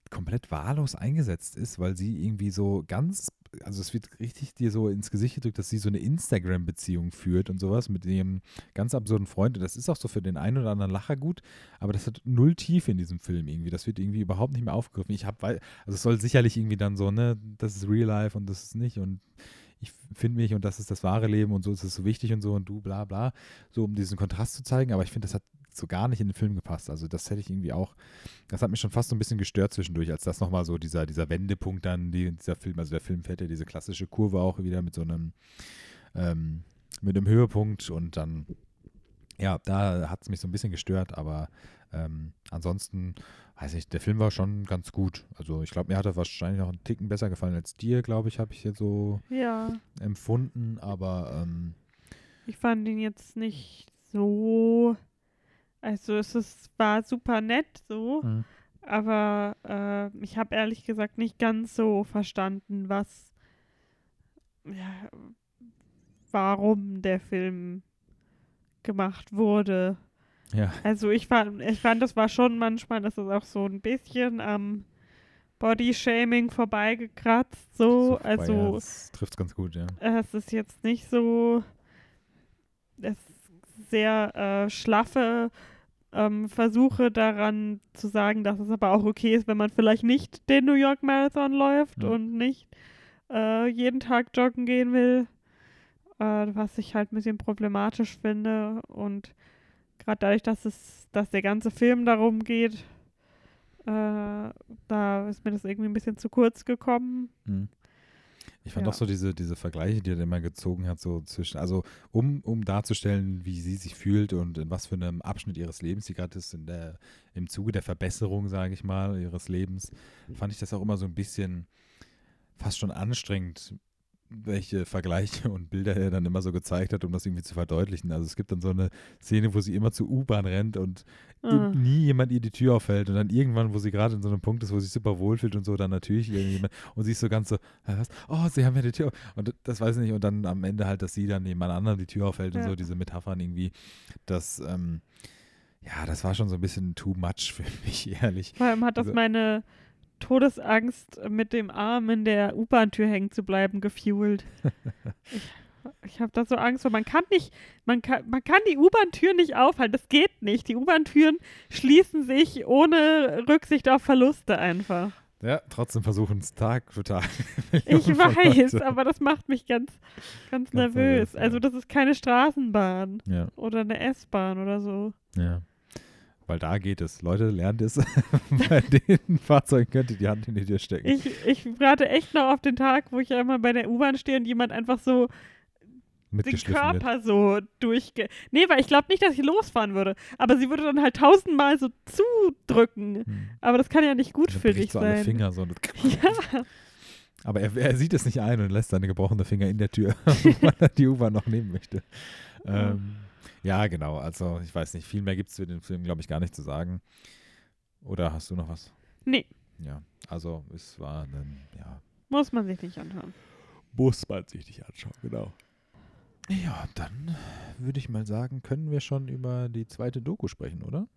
komplett wahllos eingesetzt ist, weil sie irgendwie so ganz, also es wird richtig dir so ins Gesicht gedrückt, dass sie so eine Instagram-Beziehung führt und sowas mit ihrem ganz absurden Freund. Und das ist auch so für den einen oder anderen Lacher gut, aber das hat null Tiefe in diesem Film irgendwie. Das wird irgendwie überhaupt nicht mehr aufgegriffen. Ich habe, also es soll sicherlich irgendwie dann so, ne, das ist Real Life und das ist nicht und ich finde mich und das ist das wahre Leben und so ist es so wichtig und so und du bla bla, so um diesen Kontrast zu zeigen. Aber ich finde, das hat so gar nicht in den Film gepasst. Also das hätte ich irgendwie auch, das hat mich schon fast so ein bisschen gestört zwischendurch, als das nochmal so dieser, dieser Wendepunkt dann, die, dieser Film, also der Film fährt ja diese klassische Kurve auch wieder mit so einem, ähm, mit einem Höhepunkt und dann, ja, da hat es mich so ein bisschen gestört, aber ähm, ansonsten, weiß ich, der Film war schon ganz gut. Also ich glaube, mir hat er wahrscheinlich noch einen Ticken besser gefallen als dir, glaube ich, habe ich jetzt so Ja, empfunden, aber ähm, ich fand ihn jetzt nicht so. Also es ist, war super nett so, hm. aber äh, ich habe ehrlich gesagt nicht ganz so verstanden, was, ja, warum der Film gemacht wurde. ja, Also ich fand, ich fand, das war schon manchmal, das ist auch so ein bisschen am Body-Shaming vorbeigekratzt, so. ja, also das trifft ganz gut, ja. es ist jetzt nicht so, es sehr äh, schlaffe ähm, Versuche daran zu sagen, dass es aber auch okay ist, wenn man vielleicht nicht den New York Marathon läuft Ja. und nicht äh, jeden Tag joggen gehen will, äh, was ich halt ein bisschen problematisch finde und gerade dadurch, dass es, dass der ganze Film darum geht, äh, da ist mir das irgendwie ein bisschen zu kurz gekommen. Hm. Ich fand Ja. auch so diese, diese Vergleiche, die er immer gezogen hat, so zwischen, also um, um darzustellen, wie sie sich fühlt und in was für einem Abschnitt ihres Lebens sie gerade ist, in der, im Zuge der Verbesserung, sage ich mal, ihres Lebens, fand ich das auch immer so ein bisschen fast schon anstrengend, welche Vergleiche und Bilder er dann immer so gezeigt hat, um das irgendwie zu verdeutlichen. Also es gibt dann so eine Szene, wo sie immer zur U-Bahn rennt und ihm nie jemand ihr die Tür auffällt und dann irgendwann, wo sie gerade in so einem Punkt ist, wo sie sich super wohlfühlt und so, dann natürlich irgendjemand und sie ist so ganz so, "Hä, was? Oh, sie haben ja die Tür auf. und das weiß ich nicht und dann am Ende halt, dass sie dann jemand anderem die Tür aufhält und Ja. so, diese Metaphern irgendwie, das, ähm, ja, das war schon so ein bisschen too much für mich, ehrlich. Vor allem hat das Also- meine Todesangst, mit dem Arm in der U-Bahn-Tür hängen zu bleiben, gefuelt. ich ich habe da so Angst vor. Man kann nicht, man kann, man kann die U-Bahn-Tür nicht aufhalten. Das geht nicht. Die U-Bahn-Türen schließen sich ohne Rücksicht auf Verluste einfach. Ja, trotzdem versuchen es Tag für Tag. Ich weiß, aber das macht mich ganz, ganz, Ganz nervös. nervös. Also das ist keine Straßenbahn Ja, oder eine S-Bahn oder so. ja. Weil da geht es. Leute, lernt es. Bei den Fahrzeugen könnt ihr die Hand in die Tür stecken. Ich, ich warte echt noch auf den Tag, wo ich einmal bei der U-Bahn stehe und jemand einfach so den mitgeschliffen wird. Körper so durchge... Nee, weil ich glaube nicht, dass ich losfahren würde. Aber sie würde dann halt tausendmal so zudrücken. Hm. Aber das kann ja nicht gut Dann für dich so alle sein. Finger so. Ja, Aber er, er sieht es nicht ein und lässt seine gebrochene Finger in der Tür, weil er die U-Bahn noch nehmen möchte. Ähm, ja, genau. Also, ich weiß nicht, viel mehr gibt es für den Film, glaube ich, gar nicht zu sagen. Oder hast du noch was? nee, Ja, also, es war ein, ja, muss man sich nicht anschauen. muss man sich nicht anschauen, genau. Ja, dann würde ich mal sagen, können wir schon über die zweite Doku sprechen, oder?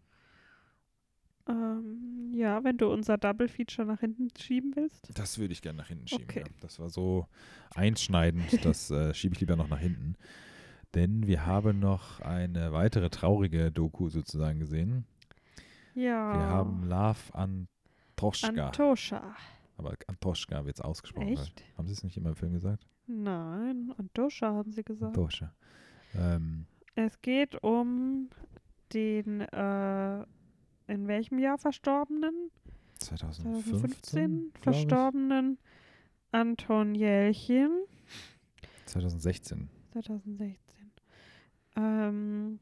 Ähm, ja, wenn du unser Double Feature nach hinten schieben willst. Das würde ich gerne nach hinten schieben. Okay. Ja. Das war so einschneidend, das äh, schiebe ich lieber noch nach hinten. Denn wir haben noch eine weitere traurige Doku sozusagen gesehen. Ja. Wir haben Love Antoschka. Antoscha. Aber Antoschka wird es ausgesprochen. Echt? Haben Sie es nicht immer im Film gesagt? Nein, Antoscha haben sie gesagt. Antoschka. Ähm, Es geht um den, äh, in welchem Jahr verstorbenen? 2015, 2015 glaub ich. verstorbenen Anton Jelchin. 2016. 2016. Ähm,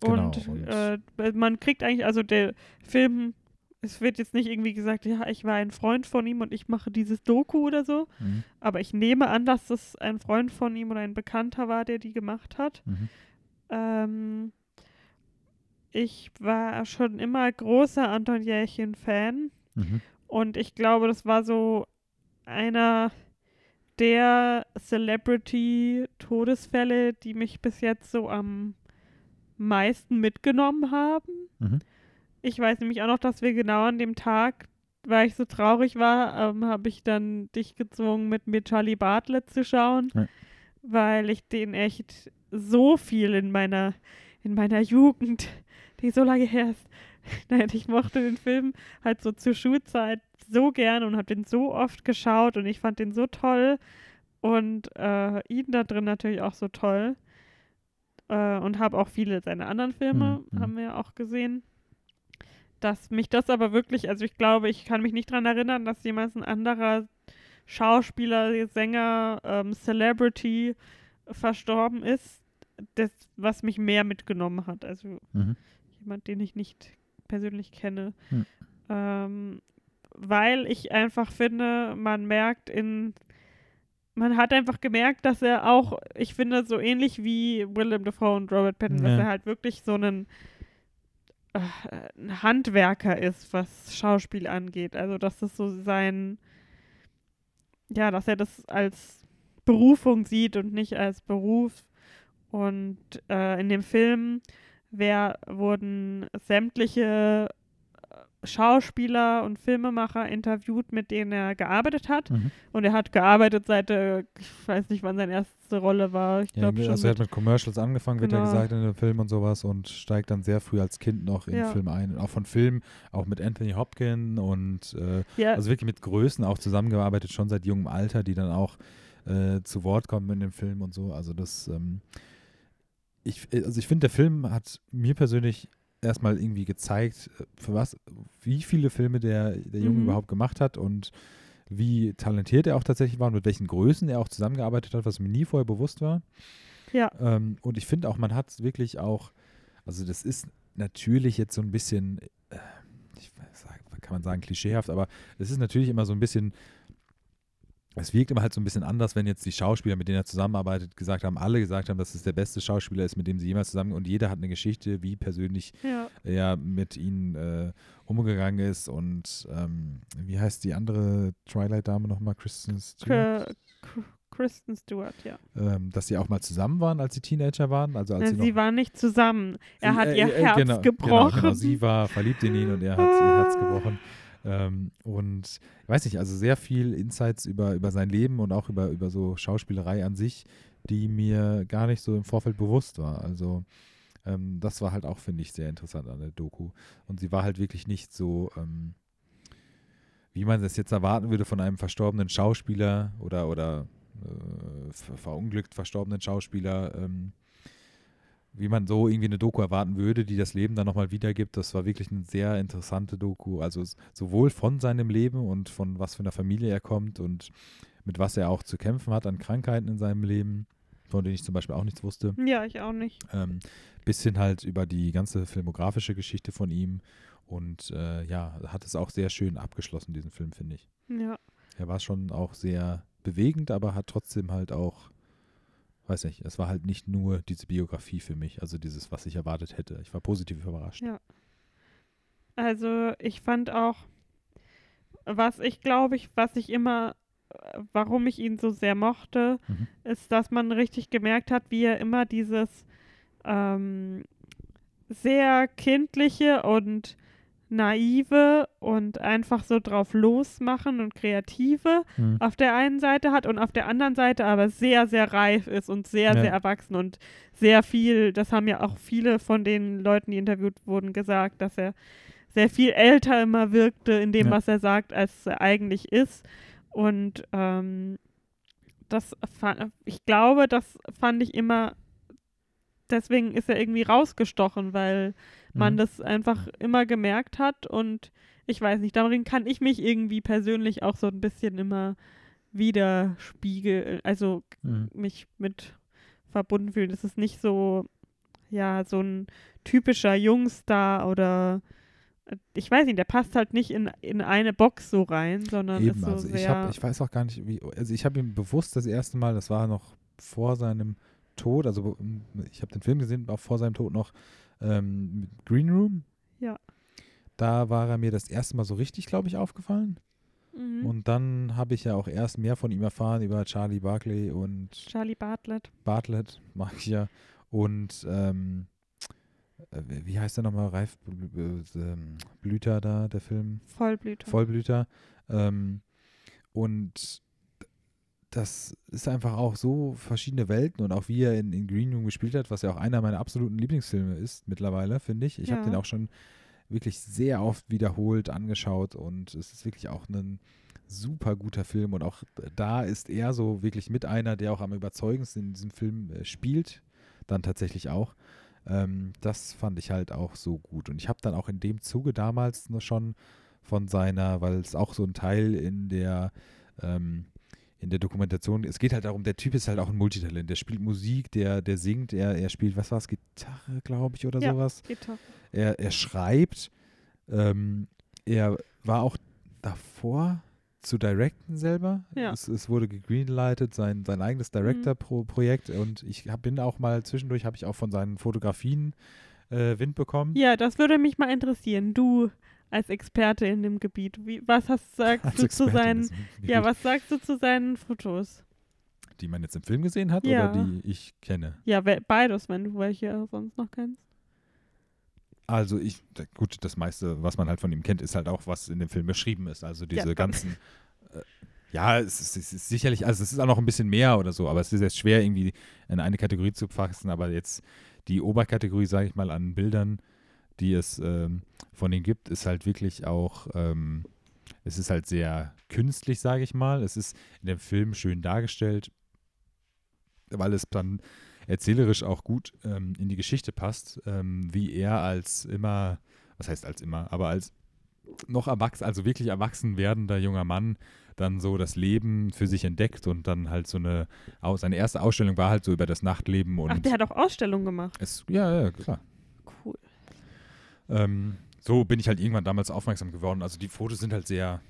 Genau, und und- äh, man kriegt eigentlich, also der Film, es wird jetzt nicht irgendwie gesagt, ja, ich war ein Freund von ihm und ich mache dieses Doku oder so, Mhm. aber ich nehme an, dass das ein Freund von ihm oder ein Bekannter war, der die gemacht hat. Mhm. Ähm, ich war schon immer großer Anton Jelchin-Fan. Mhm. Und ich glaube, das war so einer der Celebrity-Todesfälle, die mich bis jetzt so am meisten mitgenommen haben. Mhm. Ich weiß nämlich auch noch, dass wir genau an dem Tag, weil ich so traurig war, ähm, habe ich dann dich gezwungen, mit mir Charlie Bartlett zu schauen, Ja. weil ich den echt so viel in meiner, in meiner Jugend, die so lange her ist, Nein, ich mochte den Film halt so zur Schulzeit so gern und habe den so oft geschaut und ich fand den so toll und äh, ihn da drin natürlich auch so toll äh, und habe auch viele seiner anderen Filme, Mhm, mhm. haben wir ja auch gesehen. Dass mich das aber wirklich, also ich glaube, ich kann mich nicht daran erinnern, dass jemals ein anderer Schauspieler, Sänger, ähm, Celebrity verstorben ist, das, was mich mehr mitgenommen hat. Also Mhm. jemand, den ich nicht persönlich kenne. Hm. Ähm, weil ich einfach finde, man merkt in, man hat einfach gemerkt, dass er auch, ich finde, so ähnlich wie Willem Dafoe und Robert Pattinson, Ja. dass er halt wirklich so einen äh, ein Handwerker ist, was Schauspiel angeht. Also, dass das so sein, ja, dass er das als Berufung sieht und nicht als Beruf. Und äh, in dem Film wer, wurden sämtliche äh, Schauspieler und Filmemacher interviewt, mit denen er gearbeitet hat. Mhm. Und er hat gearbeitet seit, ich weiß nicht, wann seine erste Rolle war. Ich Ja, glaube schon. also er hat mit, Commercials angefangen, wird ja Genau. gesagt in dem Film und sowas und steigt dann sehr früh als Kind noch in Ja. Film ein. Auch von Film, auch mit Anthony Hopkins und äh, ja, also wirklich mit Größen auch zusammengearbeitet, schon seit jungem Alter, die dann auch äh, zu Wort kommen in dem Film und so. Also das, ähm, ich, also ich finde, der Film hat mir persönlich erstmal irgendwie gezeigt, äh, für was, wie viele Filme der, der Junge Mhm. überhaupt gemacht hat und wie talentiert er auch tatsächlich war und mit welchen Größen er auch zusammengearbeitet hat, was mir nie vorher bewusst war. ja, Ähm, und ich finde auch, man hat wirklich auch, also das ist natürlich jetzt so ein bisschen, äh, ich weiß, kann man sagen, klischeehaft, aber es ist natürlich immer so ein bisschen, es wirkt immer halt so ein bisschen anders, wenn jetzt die Schauspieler, mit denen er zusammenarbeitet, gesagt haben, alle gesagt haben, dass es der beste Schauspieler ist, mit dem sie jemals zusammen und jeder hat eine Geschichte, wie persönlich ja. er mit ihnen äh, umgegangen ist und ähm, wie heißt die andere Twilight-Dame nochmal, Kristen Stewart? Kristen Stewart, ja. ähm, dass sie auch mal zusammen waren, als sie Teenager waren. Also als Na, sie, sie waren nicht zusammen. Er hat Äh, ihr äh, Herz genau, gebrochen. Genau, genau, sie war verliebt in ihn und er hat ihr Herz gebrochen. Ähm, und ich weiß nicht, also sehr viel Insights über, über sein Leben und auch über, über so Schauspielerei an sich, die mir gar nicht so im Vorfeld bewusst war. Also ähm, das war halt auch, finde ich, sehr interessant an der Doku. Und sie war halt wirklich nicht so, ähm, wie man es jetzt erwarten würde von einem verstorbenen Schauspieler oder, oder äh, ver- verunglückt verstorbenen Schauspieler, ähm, wie man so irgendwie eine Doku erwarten würde, die das Leben dann nochmal wiedergibt. Das war wirklich eine sehr interessante Doku. Also sowohl von seinem Leben und von was für einer Familie er kommt und mit was er auch zu kämpfen hat an Krankheiten in seinem Leben, von denen ich zum Beispiel auch nichts wusste, Ja, ich auch nicht. ähm, bis hin halt über die ganze filmografische Geschichte von ihm. Und äh, ja, hat es auch sehr schön abgeschlossen, diesen Film, finde ich. Ja. Er war schon auch sehr bewegend, aber hat trotzdem halt auch, weiß nicht, es war halt nicht nur diese Biografie für mich, also dieses, was ich erwartet hätte. Ich war positiv überrascht. Ja. Also ich fand auch, was ich glaube ich, was ich immer, warum ich ihn so sehr mochte, Mhm. ist, dass man richtig gemerkt hat, wie er immer dieses ähm, sehr kindliche und naive und einfach so drauf losmachen und kreative Hm. auf der einen Seite hat und auf der anderen Seite aber sehr, sehr reif ist und sehr, Ja. sehr erwachsen und sehr viel, das haben ja auch viele von den Leuten, die interviewt wurden, gesagt, dass er sehr viel älter immer wirkte in dem, Ja. was er sagt, als er eigentlich ist. Und ähm, das ich glaube, das fand ich immer, deswegen ist er irgendwie rausgestochen, weil man Mhm. das einfach immer gemerkt hat und ich weiß nicht, darin kann ich mich irgendwie persönlich auch so ein bisschen immer widerspiegeln, also Mhm. mich mit verbunden fühlen. Das ist nicht so, ja, so ein typischer Jungstar oder äh, ich weiß nicht, der passt halt nicht in, in eine Box so rein, sondern ist Eben, so also sehr, ich, hab, ich weiß auch gar nicht, wie, also ich habe ihn bewusst das erste Mal, das war noch vor seinem Tod, also ähm, ich habe den Film gesehen, auch vor seinem Tod noch ähm, Green Room. Ja. Da war er mir das erste Mal so richtig, glaube ich, aufgefallen. mhm. Und dann habe ich ja auch erst mehr von ihm erfahren über Charlie Barkley und Charlie Bartlett. Bartlett, mag ich ja. Und ähm, äh, wie heißt der nochmal? Äh, ähm, Blüter da, der Film? Vollblüter. Vollblüter. Ähm, und das ist einfach auch so verschiedene Welten und auch wie er in, in Green Room gespielt hat, was ja auch einer meiner absoluten Lieblingsfilme ist mittlerweile, finde ich. Ich habe Ja. den auch schon wirklich sehr oft wiederholt angeschaut und es ist wirklich auch ein super guter Film und auch da ist er so wirklich mit einer, der auch am überzeugendsten in diesem Film äh, spielt, dann tatsächlich auch. Ähm, das fand ich halt auch so gut und ich habe dann auch in dem Zuge damals schon von seiner, weil es auch so ein Teil in der ähm, in der Dokumentation, es geht halt darum, der Typ ist halt auch ein Multitalent, der spielt Musik, der, der singt, er, er spielt, was war es, Gitarre, glaube ich, oder Ja. sowas. Gitarre. Er, er schreibt, ähm, er war auch davor zu directen selber. Ja. Es, es wurde gegreenlightet, sein, sein eigenes Director-Projekt und ich hab, bin auch mal zwischendurch, habe ich auch von seinen Fotografien äh, Wind bekommen. Ja, das würde mich mal interessieren. Du als Experte in dem Gebiet, wie, was hast, sagst Als du zu Expertin seinen, ist ein ja, was sagst du zu seinen Fotos? Die man jetzt im Film gesehen hat Ja. oder die ich kenne? Ja, beides, wenn du welche sonst noch kennst. Also ich, gut, das meiste, was man halt von ihm kennt, ist halt auch, was in dem Film beschrieben ist. Also diese Ja. ganzen, äh, ja, es ist, es ist sicherlich, also es ist auch noch ein bisschen mehr oder so, aber es ist jetzt schwer irgendwie in eine Kategorie zu fassen, aber jetzt die Oberkategorie, sage ich mal, an Bildern, die es ähm, von ihm gibt, ist halt wirklich auch, ähm, es ist halt sehr künstlich, sage ich mal. Es ist in dem Film schön dargestellt, weil es dann erzählerisch auch gut ähm, in die Geschichte passt, ähm, wie er als immer, was heißt als immer, aber als noch erwachsen, also wirklich erwachsen werdender junger Mann dann so das Leben für sich entdeckt und dann halt so eine, seine erste Ausstellung war halt so über das Nachtleben und Ach, der hat auch Ausstellungen gemacht. es, ja, ja, klar. Ähm, so bin ich halt irgendwann damals aufmerksam geworden. Also die Fotos sind halt sehr,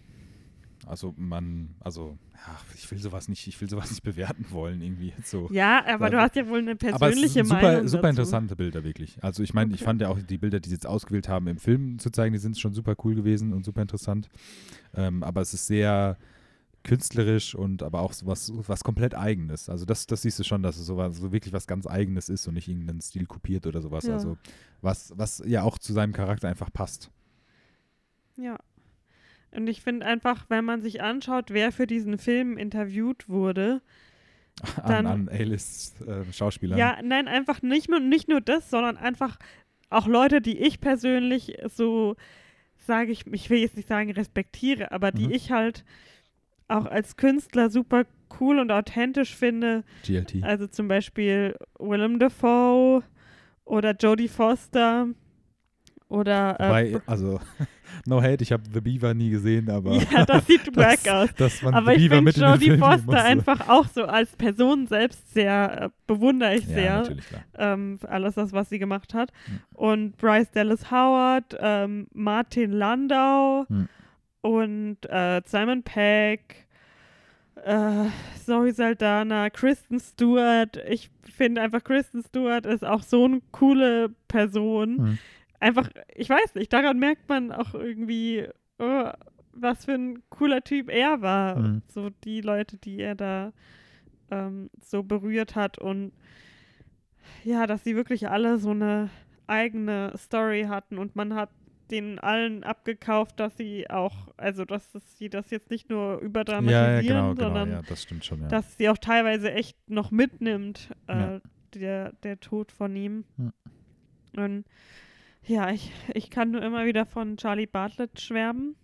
also man, also ja, ich will sowas nicht, ich will sowas nicht bewerten wollen irgendwie jetzt so. Ja, aber du Aber- hast ja wohl eine Aber persönliche sind super, Meinung super dazu. interessante Bilder, wirklich. Also ich meine, ich Okay. fand ja auch die Bilder, die sie jetzt ausgewählt haben, im Film zu zeigen, die sind schon super cool gewesen und super interessant. Ähm, aber es ist sehr künstlerisch und aber auch so was, was komplett Eigenes. Also das, das siehst du schon, dass es so, was, so wirklich was ganz Eigenes ist und nicht irgendeinen Stil kopiert oder sowas. Ja. Also was, was ja auch zu seinem Charakter einfach passt. Ja. Und ich finde einfach, wenn man sich anschaut, wer für diesen Film interviewt wurde, Dann- An, an A-List-Schauspielern. Ja, nein, einfach nicht, nur- nicht nur das, sondern einfach auch Leute, die ich persönlich so, sage ich, ich will jetzt nicht sagen respektiere, aber die Mhm. ich halt auch als Künstler super cool und authentisch finde. GLT. Also zum Beispiel Willem Dafoe oder Jodie Foster oder äh, Wobei, also, no hate, ich habe The Beaver nie gesehen, aber ja, das sieht wack aus. dass man Aber The ich finde Jodie Foster musste. einfach auch so als Person selbst sehr, äh, bewundere ich Ja, sehr. ähm, alles das, was sie gemacht hat. Hm. Und Bryce Dallas Howard, ähm, Martin Landau Hm. Und äh, Simon Peck, äh, Zoe Saldana, Kristen Stewart. Ich finde einfach, Kristen Stewart ist auch so eine coole Person. Hm. Einfach, ich weiß nicht, daran merkt man auch irgendwie, oh, was für ein cooler Typ er war. Hm. So die Leute, die er da ähm, so berührt hat und ja, dass sie wirklich alle so eine eigene Story hatten und man hat den allen abgekauft, dass sie auch, also dass das, sie das jetzt nicht nur Ja, überdramatisieren, ja, genau, genau, sondern ja, das schon, ja. dass sie auch teilweise echt noch mitnimmt, äh, Ja. der, der Tod von ihm. Hm. Und ja, ich, ich kann nur immer wieder von Charlie Bartlett schwärmen.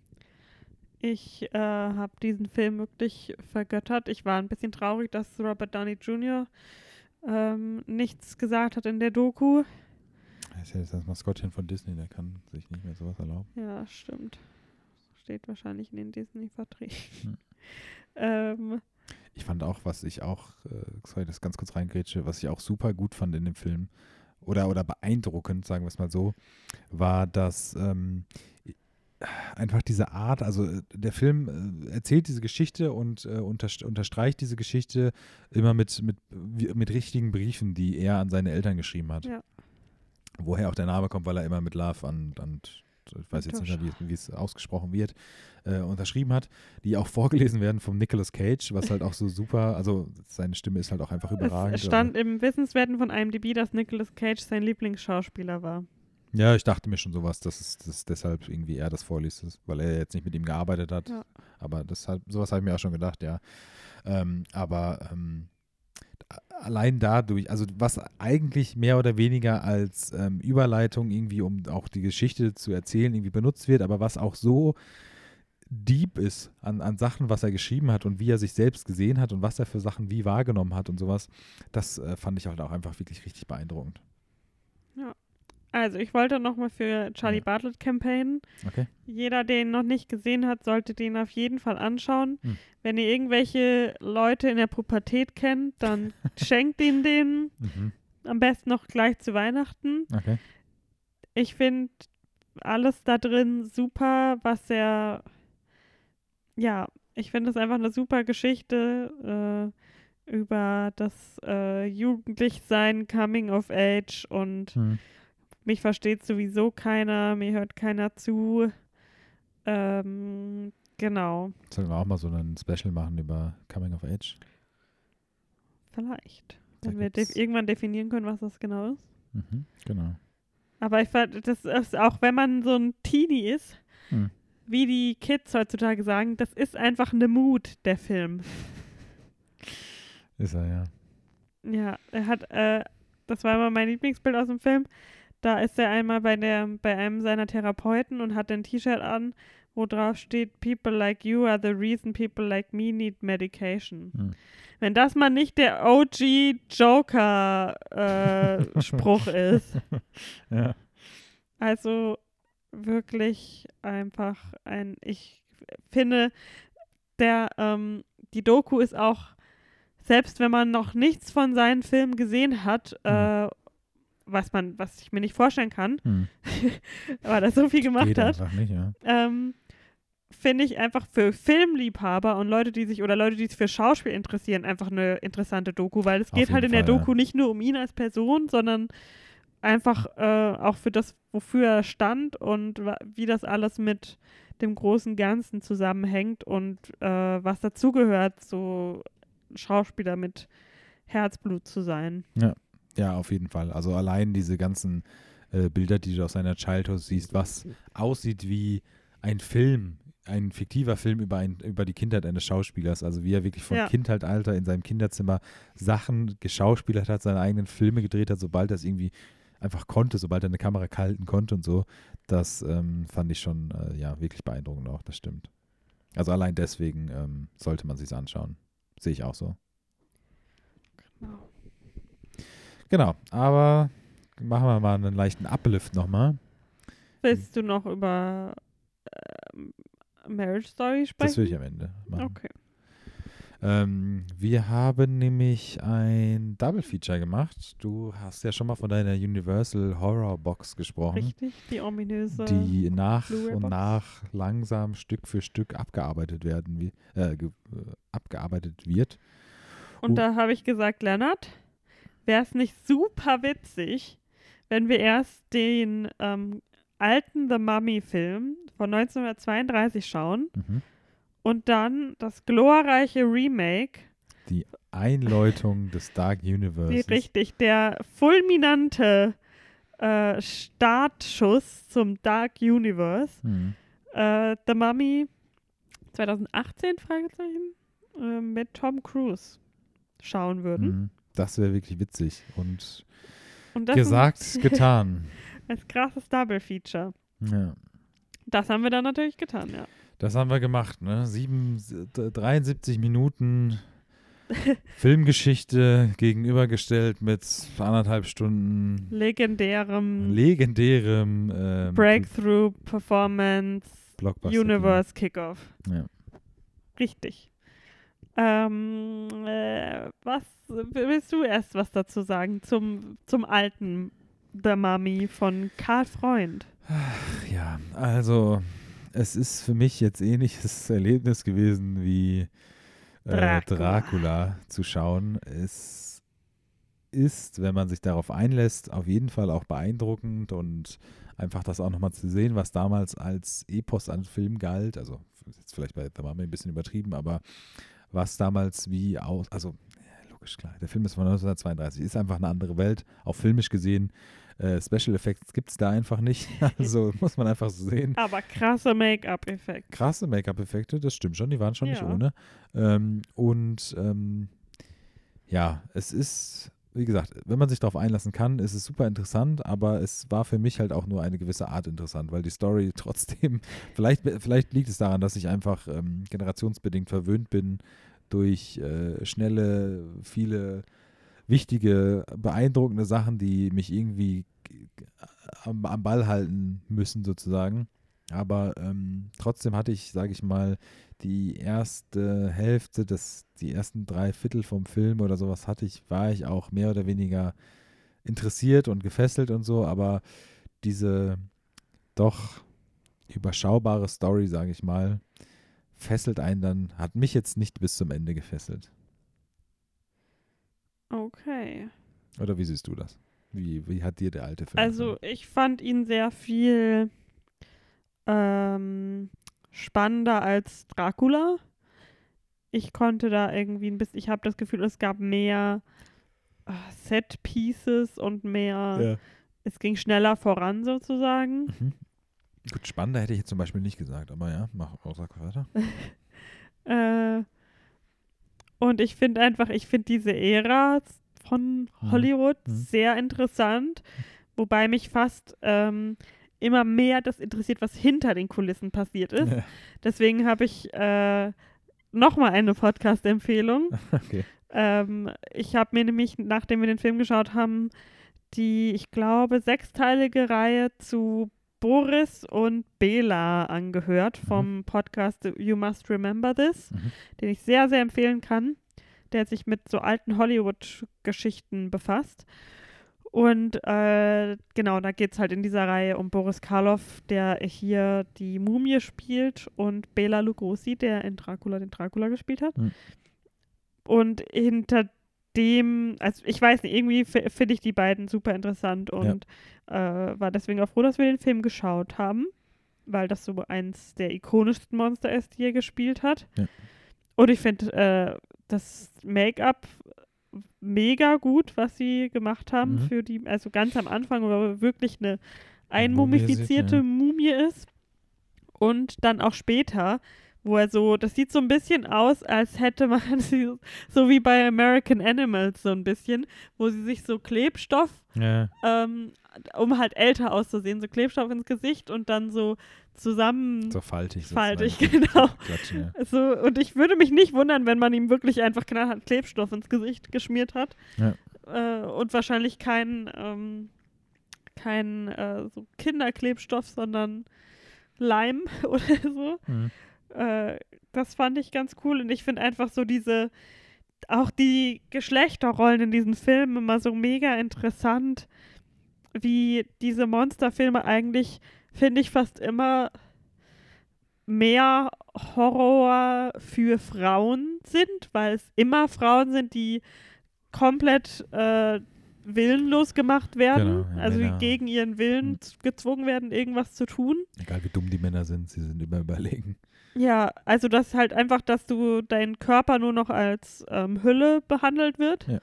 Ich äh, habe diesen Film wirklich vergöttert. Ich war ein bisschen traurig, dass Robert Downey Jr. Ähm, nichts gesagt hat in der Doku. Ist ja jetzt das Maskottchen von Disney, der kann sich nicht mehr sowas erlauben. Ja, stimmt. Steht wahrscheinlich in den Disney-Verträgen. Hm. ähm, Ich fand auch, was ich auch, äh, sorry, das ganz kurz reingrätsche, was ich auch super gut fand in dem Film, oder, oder beeindruckend, sagen wir es mal so, war, dass ähm, einfach diese Art, also äh, der Film äh, erzählt diese Geschichte und äh, unterst unterstreicht diese Geschichte immer mit, mit, mit richtigen Briefen, die er an seine Eltern geschrieben hat. Ja. Woher auch der Name kommt, weil er immer mit Love an, an ich weiß jetzt nicht mehr, wie, es- ausgesprochen wird, äh, unterschrieben hat, die auch vorgelesen werden vom Nicolas Cage, was halt auch so super, also seine Stimme ist halt auch einfach überragend. es stand im Wissenswerten von IMDb, dass Nicolas Cage sein Lieblingsschauspieler war. Ja, ich dachte mir schon sowas, dass es dass deshalb irgendwie er das vorliest, weil er jetzt nicht mit ihm gearbeitet hat. Ja. Aber deshalb, sowas habe ich mir auch schon gedacht, ja. Ähm, aber ähm, allein dadurch, also was eigentlich mehr oder weniger als ähm, Überleitung irgendwie, um auch die Geschichte zu erzählen, irgendwie benutzt wird, aber was auch so deep ist an, an Sachen, was er geschrieben hat und wie er sich selbst gesehen hat und was er für Sachen wie wahrgenommen hat und sowas, das äh, fand ich halt auch einfach wirklich richtig beeindruckend. Also, ich wollte nochmal für Charlie Ja. Bartlett campaignen. Okay. Jeder, der ihn noch nicht gesehen hat, sollte den auf jeden Fall anschauen. Hm. Wenn ihr irgendwelche Leute in der Pubertät kennt, dann schenkt ihn den Mhm. am besten noch gleich zu Weihnachten. Okay. Ich finde alles da drin super, was er. Ja, ich finde es einfach eine super Geschichte äh, über das äh, Jugendlichsein, Coming of Age und Hm. Mich versteht sowieso keiner, mir hört keiner zu. Ähm, genau, Sollten wir auch mal so ein Special machen über Coming of Age? vielleicht. Da Wenn wir gibt's- irgendwann definieren können, was das genau ist. Mhm, genau. Aber ich fand, das ist auch, wenn man so ein Teenie ist, Hm. wie die Kids heutzutage sagen, das ist einfach eine Mut, der Film. Ist er, ja. Ja, er hat, äh, das war immer mein Lieblingsbild aus dem Film. Da ist er einmal bei der, bei einem seiner Therapeuten und hat ein T-Shirt an, wo drauf steht, People like you are the reason people like me need medication. Hm. Wenn das mal nicht der OG Joker-Spruch ist. Ja. Also wirklich einfach ein, ich finde, der, ähm, die Doku ist auch, selbst wenn man noch nichts von seinen Filmen gesehen hat, äh, was man, was ich mir nicht vorstellen kann, Hm. weil er so viel gemacht Geht hat, nicht, ja. ähm, finde ich einfach für Filmliebhaber und Leute, die sich oder Leute, die sich für Schauspiel interessieren, einfach eine interessante Doku, weil es Auf geht halt in jeden der Fall, ja. Doku nicht nur um ihn als Person, sondern einfach äh, auch für das, wofür er stand und wie das alles mit dem großen Ganzen zusammenhängt und äh, was dazugehört, so Schauspieler mit Herzblut zu sein. Ja, auf jeden Fall. Also allein diese ganzen äh, Bilder, die du aus seiner Childhood siehst, was aussieht wie ein Film, ein fiktiver Film über, ein, über die Kindheit eines Schauspielers. Also wie er wirklich von Ja. Kindheitalter in seinem Kinderzimmer Sachen geschauspielert hat, seine eigenen Filme gedreht hat, sobald er es irgendwie einfach konnte, sobald er eine Kamera halten konnte und so. Das ähm, fand ich schon äh, ja wirklich beeindruckend auch, das stimmt. Also allein deswegen ähm, sollte man sich anschauen. Sehe ich auch so. Genau, aber machen wir mal einen leichten Uplift nochmal. Willst du noch über ähm, Marriage Story sprechen? Das will ich am Ende machen. Okay. Ähm, wir haben nämlich ein Double Feature gemacht. Du hast ja schon mal von deiner Universal Horror Box gesprochen, Richtig, die ominöse. die nach und nach langsam Stück für Stück abgearbeitet werden, äh, äh, abgearbeitet wird. Und Oh. da habe ich gesagt, Lennart, wäre es nicht super witzig, wenn wir erst den ähm, alten The Mummy-Film von 1932 schauen Mhm. und dann das glorreiche Remake, Einläutung des Dark Universe. die richtig, der fulminante äh, Startschuss zum Dark Universe. Mhm. Äh, The Mummy 2018, Fragezeichen, äh, mit Tom Cruise schauen würden. Mhm. Das wäre wirklich witzig. Und Und gesagt, ist getan. ein krasses Double-Feature. Ja. Das haben wir dann natürlich getan, ja. Das haben wir gemacht, ne? Sieben, d- 73 Minuten Filmgeschichte gegenübergestellt mit anderthalb Stunden Legendärem legendärem ähm, Breakthrough Performance. Universe Kickoff. Ja. Richtig. Ähm, äh, was willst du erst was dazu sagen zum, zum alten The Mummy von Karl Freund? Ja, also es ist für mich jetzt ähnliches Erlebnis gewesen wie äh, Dracula. Dracula zu schauen. Es ist, wenn man sich darauf einlässt, auf jeden Fall auch beeindruckend und einfach das auch nochmal zu sehen, was damals als Epos an Film galt. Also ist jetzt vielleicht bei The Mummy ein bisschen übertrieben, aber was damals wie aus, also ja, logisch klar, der Film ist von 1932, ist einfach eine andere Welt, auch filmisch gesehen. Äh, Special Effects gibt es da einfach nicht. Also muss man einfach so sehen. Aber krasse Make-up-Effekt. Krasse Make-up-Effekte, das stimmt schon, die waren schon nicht Ja. ohne. Ähm, und ähm, ja, es ist, wie gesagt, wenn man sich darauf einlassen kann, ist es super interessant, aber es war für mich halt auch nur eine gewisse Art interessant, weil die Story trotzdem, vielleicht, vielleicht liegt es daran, dass ich einfach ähm, generationsbedingt verwöhnt bin durch äh, schnelle, viele wichtige, beeindruckende Sachen, die mich irgendwie am, am Ball halten müssen, sozusagen. Aber ähm, trotzdem hatte ich, sage ich mal, die erste Hälfte, des, die ersten drei Viertel vom Film oder sowas hatte ich, war ich auch mehr oder weniger interessiert und gefesselt und so, aber diese doch überschaubare Story, sage ich mal, fesselt einen dann, hat mich jetzt nicht bis zum Ende gefesselt. Okay. Oder wie siehst du das? Wie, wie hat dir der alte Film Also gefallen? ich fand ihn sehr viel ähm, spannender als Dracula. Ich konnte da irgendwie ein bisschen, ich habe das Gefühl, es gab mehr äh, Set-Pieces und mehr, Ja. es ging schneller voran sozusagen. Mhm. Gut, spannender hätte ich jetzt zum Beispiel nicht gesagt, aber ja, mach auch sag weiter. Äh, und ich finde einfach, ich finde diese Ära von Mhm. Hollywood Mhm. sehr interessant, wobei mich fast ähm, immer mehr das interessiert, was hinter den Kulissen passiert ist. Ja. Deswegen habe ich äh, nochmal eine Podcast-Empfehlung. Okay. Ähm, ich habe mir nämlich, nachdem wir den Film geschaut haben, die, ich glaube, sechsteilige Reihe zu Boris und Bela angehört vom Podcast You Must Remember This, Mhm. den ich sehr, sehr empfehlen kann, der sich mit so alten Hollywood-Geschichten befasst. Und äh, genau, da geht es halt in dieser Reihe um Boris Karloff, der hier die Mumie spielt und Bela Lugosi, der in Dracula den Dracula gespielt hat. Mhm. Und hinter dem, also ich weiß nicht, irgendwie finde ich die beiden super interessant und äh, war deswegen auch froh, dass wir den Film geschaut haben, weil das so eins der ikonischsten Monster ist, die er gespielt hat. Ja. Und ich finde äh, das Make-up mega gut, was sie gemacht haben Mhm. für die, also ganz am Anfang, wo er wirklich eine einmumifizierte ja. Mumie ist. Und dann auch später, wo er so, das sieht so ein bisschen aus, als hätte man sie, so wie bei American Animals so ein bisschen, wo sie sich so Klebstoff, Ja. ähm, um halt älter auszusehen, so Klebstoff ins Gesicht und dann so zusammen So faltig. faltig, genau. Klatschen, ja. So, und ich würde mich nicht wundern, wenn man ihm wirklich einfach knallhart Klebstoff ins Gesicht geschmiert hat. Ja. Äh, und wahrscheinlich kein, ähm, kein äh, so Kinderklebstoff, sondern Leim oder so. Mhm. Äh, das fand ich ganz cool. Und ich finde einfach so diese, auch die Geschlechterrollen in diesen Filmen immer so mega interessant, wie diese Monsterfilme eigentlich, finde ich, fast immer mehr Horror für Frauen sind, weil es immer Frauen sind, die komplett äh, willenlos gemacht werden, Genau, ja, also Männer. gegen ihren Willen z- gezwungen werden, irgendwas zu tun. Egal wie dumm die Männer sind, sie sind immer überlegen. Ja, also das halt einfach, dass du dein Körper nur noch als ähm, Hülle behandelt wird. Ja.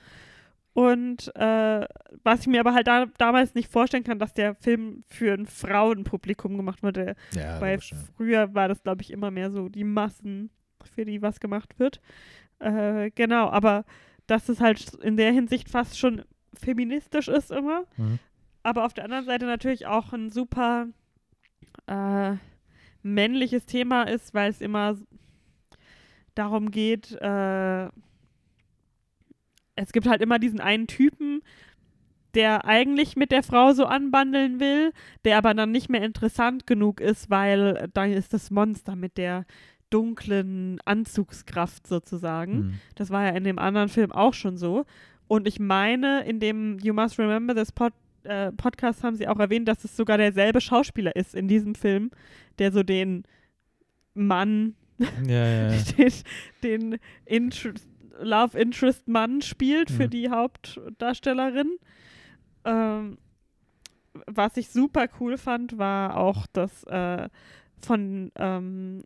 Und äh, was ich mir aber halt da, damals nicht vorstellen kann, dass der Film für ein Frauenpublikum gemacht wurde. Ja, Weil früher war das, glaube ich, immer mehr so die Massen, für die was gemacht wird. Äh, genau, aber dass es halt in der Hinsicht fast schon feministisch ist immer. Mhm. Aber auf der anderen Seite natürlich auch ein super äh, männliches Thema ist, weil es immer darum geht, äh, es gibt halt immer diesen einen Typen, der eigentlich mit der Frau so anbandeln will, der aber dann nicht mehr interessant genug ist, weil äh, dann ist das Monster mit der dunklen Anzugskraft sozusagen. Mhm. Das war ja in dem anderen Film auch schon so. Und ich meine, in dem You Must Remember This Pod, äh, Podcast haben sie auch erwähnt, dass es sogar derselbe Schauspieler ist in diesem Film, der so den Mann, Ja, ja, ja. den, den Interest, Love Interest Mann spielt für Mhm. die Hauptdarstellerin. Ähm, was ich super cool fand, war auch das äh, von ähm,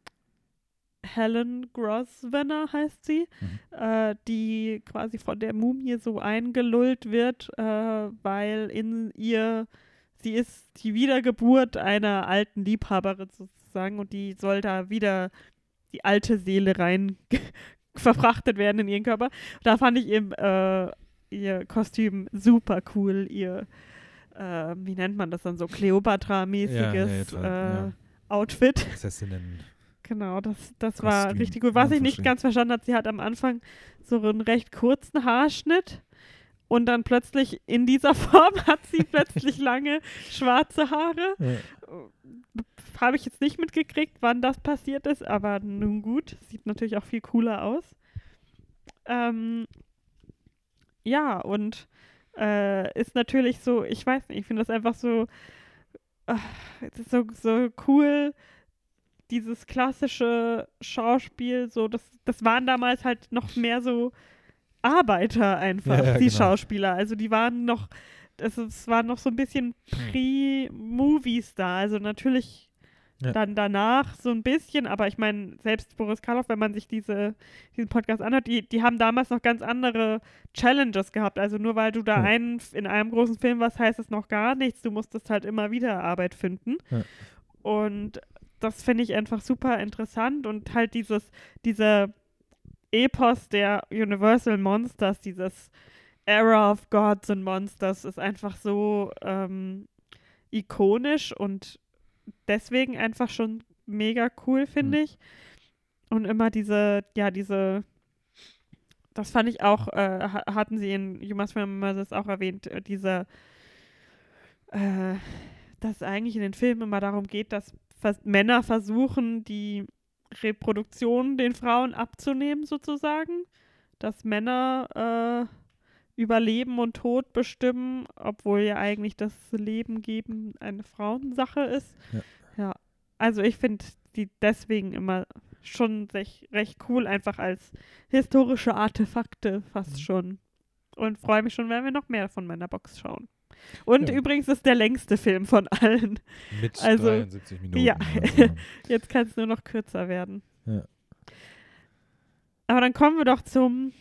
Helen Grosvenor heißt sie, Mhm. äh, die quasi von der Mumie so eingelullt wird, äh, weil in ihr, sie ist die Wiedergeburt einer alten Liebhaberin sozusagen und die soll da wieder die alte Seele rein verfrachtet werden in ihren Körper. Da fand ich eben äh, ihr Kostüm super cool, ihr, äh, wie nennt man das dann so, Cleopatra-mäßiges Ja, ja, ja, äh, ja. Outfit. Prinzessinnen. Genau, das, das war richtig gut. Was ich nicht ganz verstanden habe, sie hat am Anfang so einen recht kurzen Haarschnitt und dann plötzlich in dieser Form hat sie plötzlich lange schwarze Haare. Ja. Habe ich jetzt nicht mitgekriegt, wann das passiert ist, aber nun gut, sieht natürlich auch viel cooler aus. Ähm, ja, und äh, ist natürlich so, ich weiß nicht, ich finde das einfach so, ist so, so cool, dieses klassische Schauspiel, so, das, das waren damals halt noch mehr so Arbeiter einfach, Ja, ja, die genau. Schauspieler. Also die waren noch, es, es war noch so ein bisschen Pre-Movies da. Also natürlich Ja. dann danach so ein bisschen, aber ich meine, selbst Boris Karloff, wenn man sich diese, diesen Podcast anhört, die, die haben damals noch ganz andere Challenges gehabt. Also nur weil du da Ja. einen, in einem großen Film warst, heißt es noch gar nichts. Du musstest halt immer wieder Arbeit finden. Ja. Und das finde ich einfach super interessant und halt dieses, dieser Epos der Universal Monsters, dieses Era of Gods and Monsters ist einfach so ähm, ikonisch und deswegen einfach schon mega cool, finde Mhm. ich. Und immer diese, ja, diese, das fand ich auch, äh, ha- hatten sie in You Must Remember das auch erwähnt, äh, diese, äh, dass es eigentlich in den Filmen immer darum geht, dass vers Männer versuchen, die Reproduktion den Frauen abzunehmen, sozusagen. Dass Männer äh, über Leben und Tod bestimmen, obwohl ja eigentlich das Leben geben eine Frauensache ist. Ja. ja. Also ich finde die deswegen immer schon recht, cool, einfach als historische Artefakte fast Mhm. schon. Und freue mich schon, wenn wir noch mehr von meiner Box schauen. Und Ja. übrigens ist der längste Film von allen. Mit Also, 73 Minuten. ja. Also, Jetzt kann es nur noch kürzer werden. Ja. Aber dann kommen wir doch zum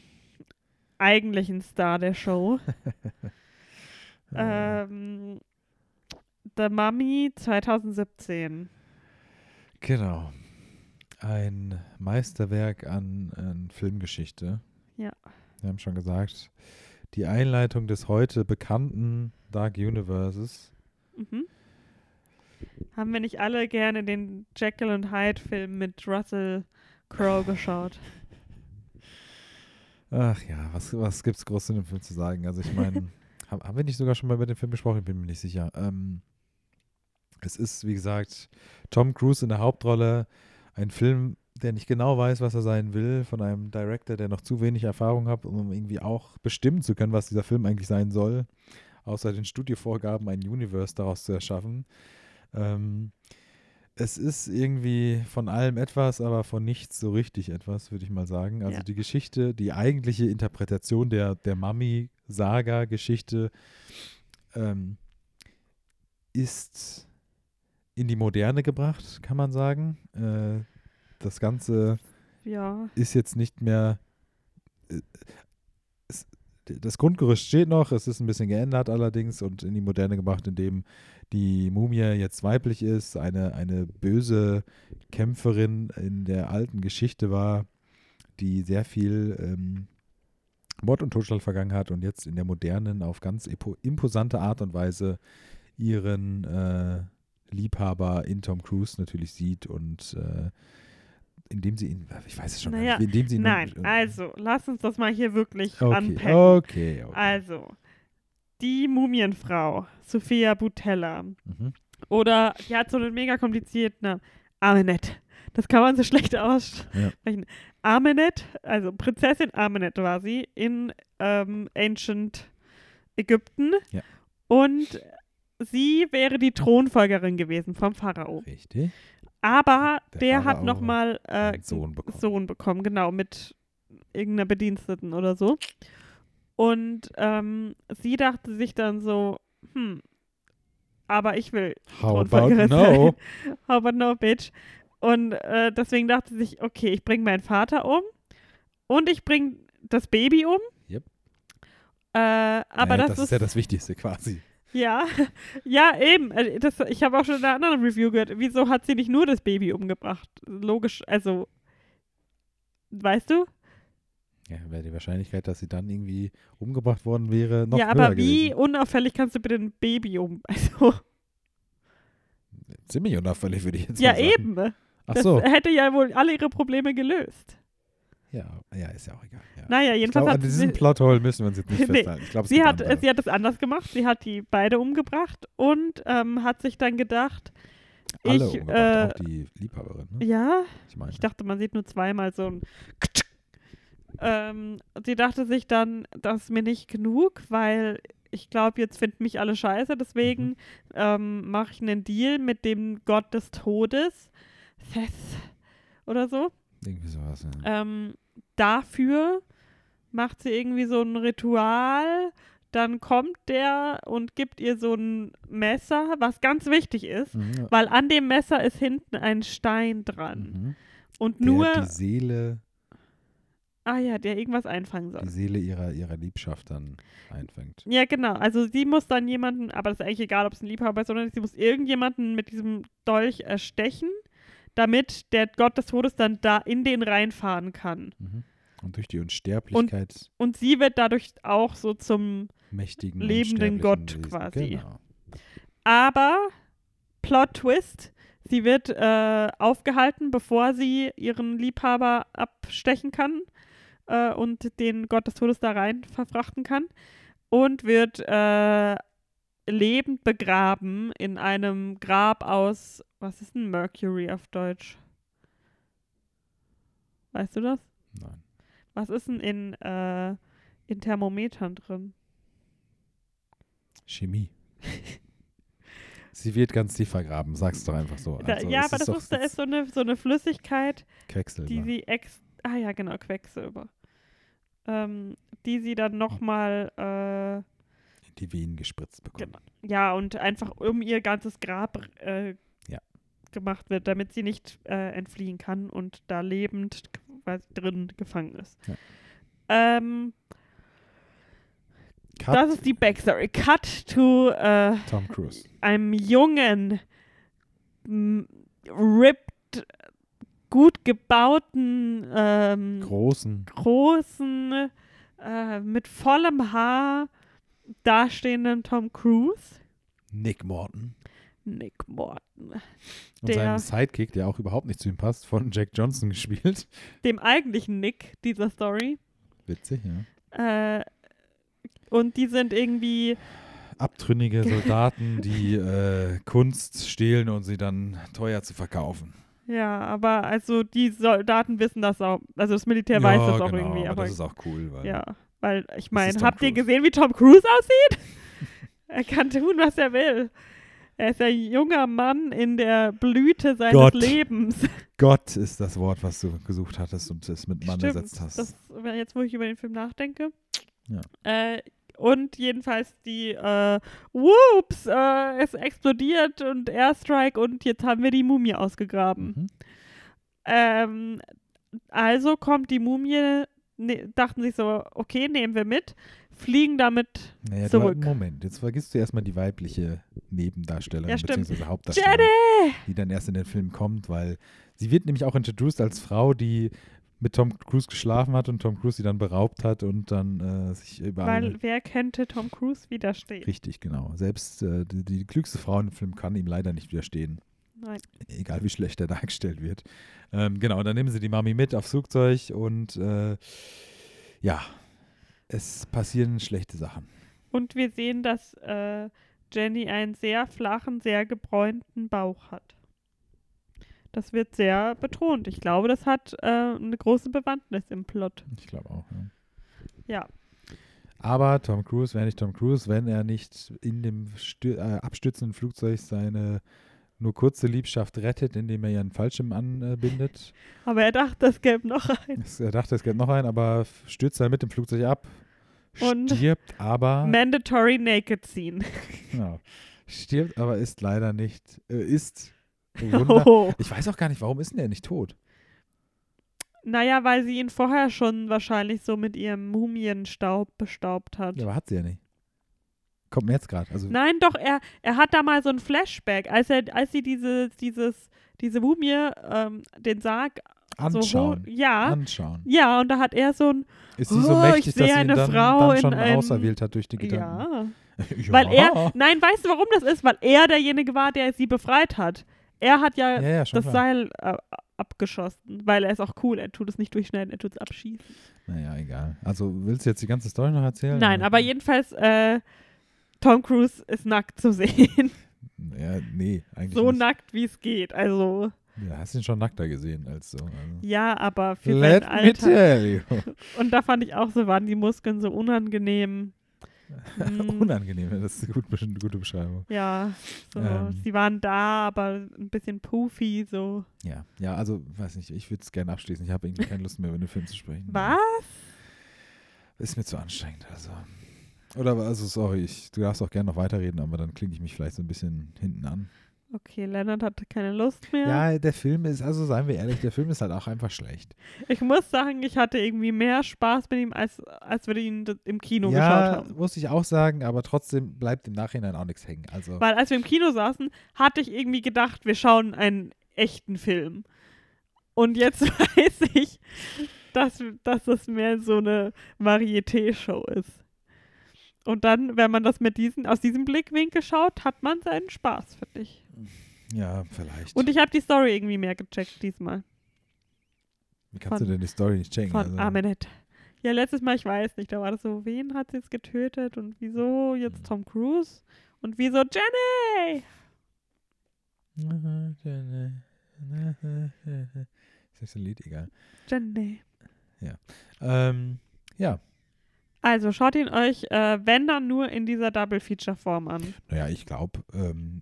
eigentlichen Star der Show. äh, ähm, The Mummy 2017. genau. Ein Meisterwerk an, an Filmgeschichte. Ja. Wir haben schon gesagt, die Einleitung des heute bekannten Dark Universes. Mhm. Haben wir nicht alle gerne den Jekyll und Hyde Film mit Russell Crowe geschaut? Ach ja, was, was gibt es groß zu dem Film zu sagen? Also ich meine, haben, haben wir nicht sogar schon mal über den Film gesprochen? Ich bin mir nicht sicher. Ähm, es ist, wie gesagt, Tom Cruise in der Hauptrolle. Ein Film, der nicht genau weiß, was er sein will, von einem Director, der noch zu wenig Erfahrung hat, um irgendwie auch bestimmen zu können, was dieser Film eigentlich sein soll, außer den Studiovorgaben ein Universe daraus zu erschaffen. Ähm, es ist irgendwie von allem etwas, aber von nichts so richtig etwas, würde ich mal sagen. Also Ja. die Geschichte, die eigentliche Interpretation der, der Mummy-Saga-Geschichte ähm, ist in die Moderne gebracht, kann man sagen. Äh, das Ganze Ja. ist jetzt nicht mehr. äh, Es, das Grundgerüst steht noch, es ist ein bisschen geändert allerdings und in die Moderne gemacht, indem die Mumie jetzt weiblich ist, eine, eine böse Kämpferin in der alten Geschichte war, die sehr viel ähm, Mord und Totschlag vergangen hat und jetzt in der modernen auf ganz imposante Art und Weise ihren äh, Liebhaber in Tom Cruise natürlich sieht und äh, indem sie ihn, ich weiß es schon naja, nicht, indem sie ihn Nein, also lass uns das mal hier wirklich okay, anpacken. Okay, okay. Also, die Mumienfrau, Sophia Butella, Mhm. oder die hat so einen mega komplizierten Namen. Amenet. Das kann man so schlecht aussprechen. Amenet, also Prinzessin Amenet war sie in ähm, Ancient Ägypten. Ja. Und sie wäre die Thronfolgerin gewesen vom Pharao. Richtig. Aber Der der, hat nochmal äh, Sohn bekommen. Sohn bekommen, genau, mit irgendeiner Bediensteten oder so. Und ähm, sie dachte sich dann so, hm, aber ich will How about no? How about no, bitch? Und äh, deswegen dachte sie sich, okay, ich bringe meinen Vater um und ich bringe das Baby um. Yep. Äh, aber naja, das, ist ja das Wichtigste quasi. Ja, ja, eben. Äh, Das, ich habe auch schon in einer anderen Review gehört. Wieso hat sie nicht nur das Baby umgebracht? Logisch, also, weißt du? Ja, wäre die Wahrscheinlichkeit, dass sie dann irgendwie umgebracht worden wäre, noch ja, höher aber wie gewesen. unauffällig kannst du bitte ein Baby um? Also, Ziemlich unauffällig, würde ich jetzt ja, mal sagen. eben. Ach Das so. hätte ja wohl alle ihre Probleme gelöst. Ja, ja, ist ja auch egal. Ja. Naja, jedenfalls glaube, an hat diesem sie, Plothole müssen wir uns jetzt nicht Nee, festhalten. Ich glaube, es sie, hat, andere. sie hat es anders gemacht. Sie hat die beide umgebracht und ähm, hat sich dann gedacht, Alle ich, umgebracht, äh, auch die Liebhaberin. Ne? ja, Ich meine, ich dachte, man sieht nur zweimal so ein ähm, sie dachte sich dann, das ist mir nicht genug, weil ich glaube, jetzt finden mich alle scheiße, deswegen Mhm. ähm, mache ich einen Deal mit dem Gott des Todes, Seth oder so. irgendwie sowas. Ja. Ähm, dafür macht sie irgendwie so ein Ritual. Dann kommt der und gibt ihr so ein Messer, was ganz wichtig ist, Mhm. weil an dem Messer ist hinten ein Stein dran. Mhm. Und Der nur, die Seele, ah ja, der irgendwas einfangen soll. die Seele ihrer, ihrer Liebschaft dann einfängt. Ja, genau. Also sie muss dann jemanden, aber das ist eigentlich egal, ob es ein Liebhaber ist, sondern sie muss irgendjemanden mit diesem Dolch erstechen, damit der Gott des Todes dann da in den reinfahren kann. Mhm. Und durch die Unsterblichkeit Und sie wird dadurch auch so zum mächtigen, lebenden Gott Wesen. quasi. Genau. Aber Plot Twist, sie wird äh, aufgehalten, bevor sie ihren Liebhaber abstechen kann äh, und den Gott des Todes da rein verfrachten kann und wird äh, lebend begraben in einem Grab aus, was ist ein Mercury auf Deutsch? Weißt du das? Nein. Was ist denn in, äh, in Thermometern drin? Chemie. Sie wird ganz tief vergraben, sag's doch einfach so. Also, ja, aber das ist, da ist so eine, so eine Flüssigkeit, Quecksilber. die sie ex. Ah ja, genau, Quecksilber. Ähm, die sie dann nochmal, äh, in die Venen gespritzt. Genau. ja, und einfach um ihr ganzes Grab äh, Ja. gemacht wird, damit sie nicht äh, entfliehen kann und da lebend quasi drin gefangen ist. Ja. Ähm, Cut das ist die Backstory. Cut to äh, Tom Cruise. einem jungen, ripped, gut gebauten, ähm, Großen. großen, äh, mit vollem Haar dastehenden Tom Cruise. Nick Morton. Nick Morton. Und Der- seinem Sidekick, der auch überhaupt nicht zu ihm passt, von Jack Johnson gespielt. Dem eigentlichen Nick dieser Story. Witzig, ja. Äh, und die sind irgendwie, Abtrünnige Soldaten, die äh, Kunst stehlen und sie dann teuer zu verkaufen. ja, aber also die Soldaten wissen das auch. Also das Militär weiß das auch genau, irgendwie. Aber Aber, das ist auch cool, weil ja, weil ich meine, habt ihr Cruise. gesehen, wie Tom Cruise aussieht? er kann tun, was er will. Er ist ein junger Mann in der Blüte seines Gott. Lebens. Gott ist das Wort, was du gesucht hattest und es mit Mann Stimmt, ersetzt hast. Das, jetzt, wo ich über den Film nachdenke. Ja. Äh, und jedenfalls die, äh, whoops, äh, es explodiert und Airstrike und jetzt haben wir die Mumie ausgegraben. mhm. Ähm, also kommt die Mumie, ne, dachten sich so, okay, nehmen wir mit, fliegen damit Naja, du, zurück. Moment, jetzt vergisst du erstmal die weibliche Nebendarstellerin Ja, bzw. Hauptdarstellerin, Jenny! die dann erst in den Film kommt, weil sie wird nämlich auch introduced als Frau, die mit Tom Cruise geschlafen hat und Tom Cruise sie dann beraubt hat und dann äh, sich überall Weil wer könnte Tom Cruise widerstehen? Richtig, genau. Selbst äh, die, die klügste Frau im Film kann ihm leider nicht widerstehen. Nein. Egal wie schlecht er dargestellt wird. Ähm, genau, dann nehmen sie die Mami mit aufs Flugzeug und äh, ja, es passieren schlechte Sachen. Und wir sehen, dass äh, Jenny einen sehr flachen, sehr gebräunten Bauch hat. Das wird sehr betont. Ich glaube, das hat äh, eine große Bewandtnis im Plot. Ich glaube auch. Ja. Ja. Aber Tom Cruise wäre nicht Tom Cruise, wenn er nicht in dem stü äh, abstürzenden Flugzeug seine nur kurze Liebschaft rettet, indem er ihren Fallschirm anbindet. Aber er dachte, es gäbe noch einen. Er dachte, es gäbe noch einen, aber stürzt dann mit dem Flugzeug ab, Und- stirbt aber. Mandatory Naked Scene. Genau. Stirbt, aber ist leider nicht, äh, ist Wunder. Oh. Ich weiß auch gar nicht, warum ist denn der nicht tot? Naja, weil sie ihn vorher schon wahrscheinlich so mit ihrem Mumienstaub bestaubt hat. Ja, aber hat sie ja nicht. Kommt mir jetzt gerade. Also, Nein, doch, er, er hat da mal so ein Flashback, als er, als sie diese, dieses, diese Mumie, ähm, den Sarg anschauen. so ja, Anschauen. ja, und da hat er so ein, Ist sie so Oh, mächtig, dass sie eine dann, Frau dann schon einem- auserwählt hat durch die Gedanken? ja. Ja. Weil er, nein, weißt du, warum das ist? Weil er derjenige war, der sie befreit hat. Er hat ja, Ja, ja, das klar. Seil äh, abgeschossen, weil er ist auch cool, er tut es nicht durchschneiden, er tut es abschießen. Naja, egal. Also, willst du jetzt die ganze Story noch erzählen? Nein, aber jedenfalls, äh, Tom Cruise ist nackt zu sehen. Ja, nee, eigentlich so nicht. nackt, wie es geht. Also, Ja, hast ihn schon nackter gesehen als so. Also. ja, aber für Let sein me Alter. tell you. Und da fand ich auch so, waren die Muskeln so unangenehm. Hm, Unangenehm, das ist eine gute, eine gute Beschreibung. ja, so, Ähm. sie waren da, aber ein bisschen poofy, so. Ja, ja, also, weiß nicht, ich würde es gerne abschließen. Ich habe irgendwie keine Lust mehr, über den Film zu sprechen. Was? Ist mir zu anstrengend, also. Oder, also, sorry, ich, du darfst auch gerne noch weiterreden, aber dann klinge ich mich vielleicht so ein bisschen hinten an. Okay, Leonard hatte keine Lust mehr. Ja, der Film ist, also seien wir ehrlich, der Film ist halt auch einfach schlecht. Ich muss sagen, ich hatte irgendwie mehr Spaß mit ihm, als, als wir ihn im Kino geschaut ja, haben. muss ich auch sagen, aber trotzdem bleibt im Nachhinein auch nichts hängen. Also, Weil als wir im Kino saßen, hatte ich irgendwie gedacht, wir schauen einen echten Film. Und jetzt weiß ich, dass, dass das mehr so eine Varieté-Show ist. Und dann, wenn man das mit diesen, aus diesem Blickwinkel schaut, hat man seinen Spaß, finde ich. ja, vielleicht. Und ich habe die Story irgendwie mehr gecheckt diesmal. Wie kannst von- du denn die Story nicht checken? Von also, Aminet. Ja, letztes Mal, ich weiß nicht, da war das so, wen hat sie jetzt getötet und wieso Hm. jetzt Tom Cruise und wieso Jenny? Ist das ein Lied? Egal. Jenny. Ähm, ja, Also schaut ihn euch, äh, wenn dann nur in dieser Double-Feature-Form an. naja, ich glaube, ähm,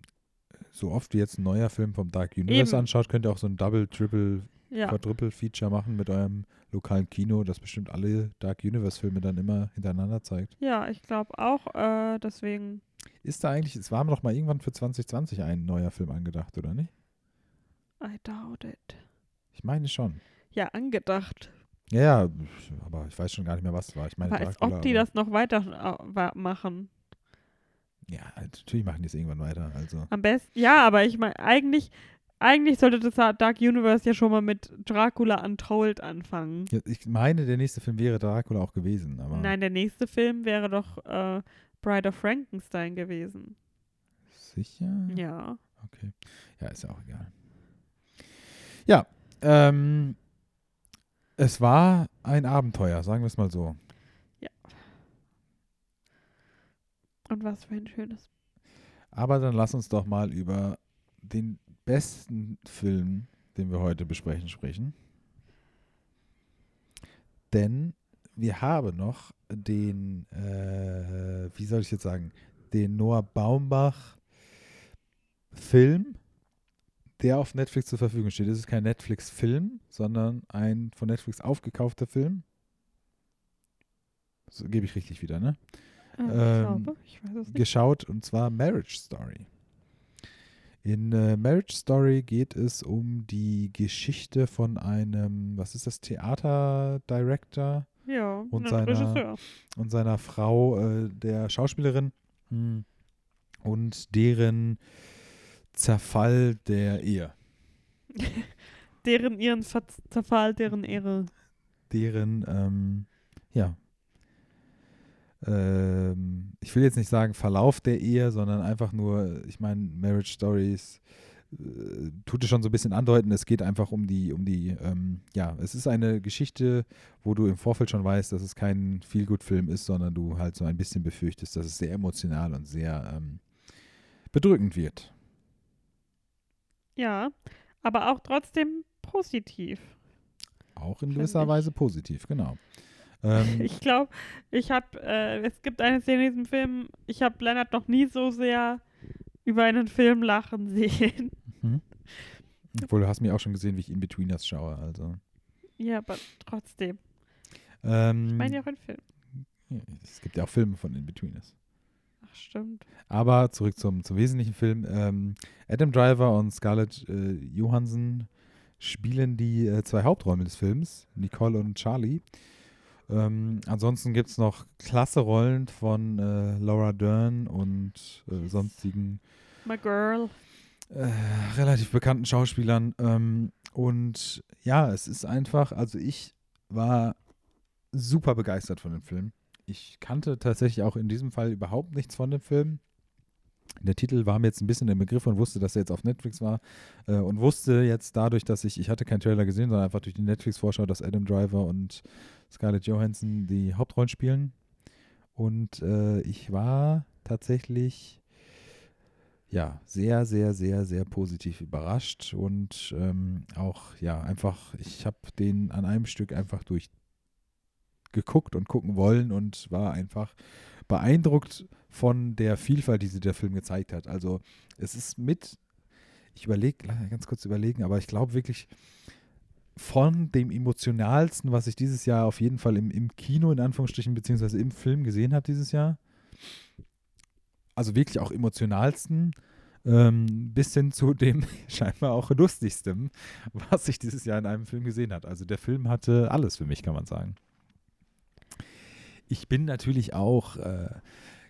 so oft wie jetzt ein neuer Film vom Dark Universe Eben. anschaut, könnt ihr auch so ein Double, Triple, Ja. Quadruple Feature machen mit eurem lokalen Kino, das bestimmt alle Dark Universe Filme dann immer hintereinander zeigt. Ja, ich glaube auch, äh, deswegen. Ist da eigentlich, es war doch mal irgendwann für 2020 ein neuer Film angedacht, oder nicht? I doubt it. Ich meine schon. Ja, angedacht. Ja, ja, aber ich weiß schon gar nicht mehr, was es war. Ich meine, als Dracula, ob die das noch weiter äh, machen. Ja, natürlich machen die es irgendwann weiter. Also. Am besten. Ja, aber ich meine, eigentlich, eigentlich sollte das Dark Universe ja schon mal mit Dracula Untold anfangen. Ja, ich meine, der nächste Film wäre Dracula auch gewesen, aber Nein, der nächste Film wäre doch äh, Bride of Frankenstein gewesen. sicher? Ja. Okay. Ja, ist ja auch egal. Ja, ähm, es war ein Abenteuer, sagen wir es mal so. Und was für ein schönes. Aber dann lass uns doch mal über den besten Film, den wir heute besprechen, sprechen. Denn wir haben noch den, äh, wie soll ich jetzt sagen, den Noah Baumbach Film, der auf Netflix zur Verfügung steht. Es ist kein Netflix-Film, sondern ein von Netflix aufgekaufter Film. So gebe ich richtig wieder, ne? Äh, ich Ähm, glaube, ich weiß es nicht. geschaut und zwar Marriage Story. In äh, Marriage Story geht es um die Geschichte von einem, was ist das, Theaterdirector, Ja, Und ein seiner- Regisseur. und seiner Frau, äh, der Schauspielerin, hm, und deren Zerfall der Ehe. Deren ihren Ver Zerfall, deren Ehre. Deren, ähm, ja, ähm, ich will jetzt nicht sagen Verlauf der Ehe, sondern einfach nur, ich meine, Marriage Stories äh, tut es schon so ein bisschen andeuten, es geht einfach um die, um die, ähm, ja, es ist eine Geschichte, wo du im Vorfeld schon weißt, dass es kein Feel-Good-Film ist, sondern du halt so ein bisschen befürchtest, dass es sehr emotional und sehr ähm, bedrückend wird. Ja, aber auch trotzdem positiv. Auch in gewisser ich. Weise positiv, genau. Ähm, Ich glaube, ich habe, äh, es gibt eine Szene in diesem Film, ich habe Leonard noch nie so sehr über einen Film lachen sehen. mhm. Obwohl, du hast mir auch schon gesehen, wie ich In-Betweeners schaue, also. ja, aber trotzdem. Ähm, Ich meine ja auch ein Film. ja, es gibt ja auch Filme von In-Betweeners. Ach, stimmt. Aber zurück zum, zum wesentlichen Film. Ähm, Adam Driver und Scarlett äh, Johansson spielen die äh, zwei Hauptrollen des Films, Nicole und Charlie. Ähm, ansonsten gibt es noch klasse Rollen von äh, Laura Dern und äh, sonstigen My Girl. äh, relativ bekannten Schauspielern. Ähm, und ja, es ist einfach, also ich war super begeistert von dem Film. Ich kannte tatsächlich auch in diesem Fall überhaupt nichts von dem Film. Der Titel war mir jetzt ein bisschen im Begriff und wusste, dass er jetzt auf Netflix war äh, und wusste jetzt dadurch, dass ich, ich hatte keinen Trailer gesehen, sondern einfach durch die Netflix-Vorschau, dass Adam Driver und Scarlett Johansson die Hauptrollen spielen. Und äh, ich war tatsächlich ja, sehr, sehr, sehr, sehr positiv überrascht und ähm, auch, ja, einfach, ich habe den an einem Stück einfach durchgeguckt und gucken wollen und war einfach beeindruckt von der Vielfalt, die sie der Film gezeigt hat. Also es ist mit, ich überlege, ganz kurz überlegen, aber ich glaube wirklich von dem emotionalsten, was ich dieses Jahr auf jeden Fall im, im Kino in Anführungsstrichen beziehungsweise im Film gesehen habe dieses Jahr, also wirklich auch emotionalsten, ähm, bis hin zu dem scheinbar auch lustigsten, was ich dieses Jahr in einem Film gesehen habe. Also der Film hatte alles für mich, kann man sagen. Ich bin natürlich auch, äh,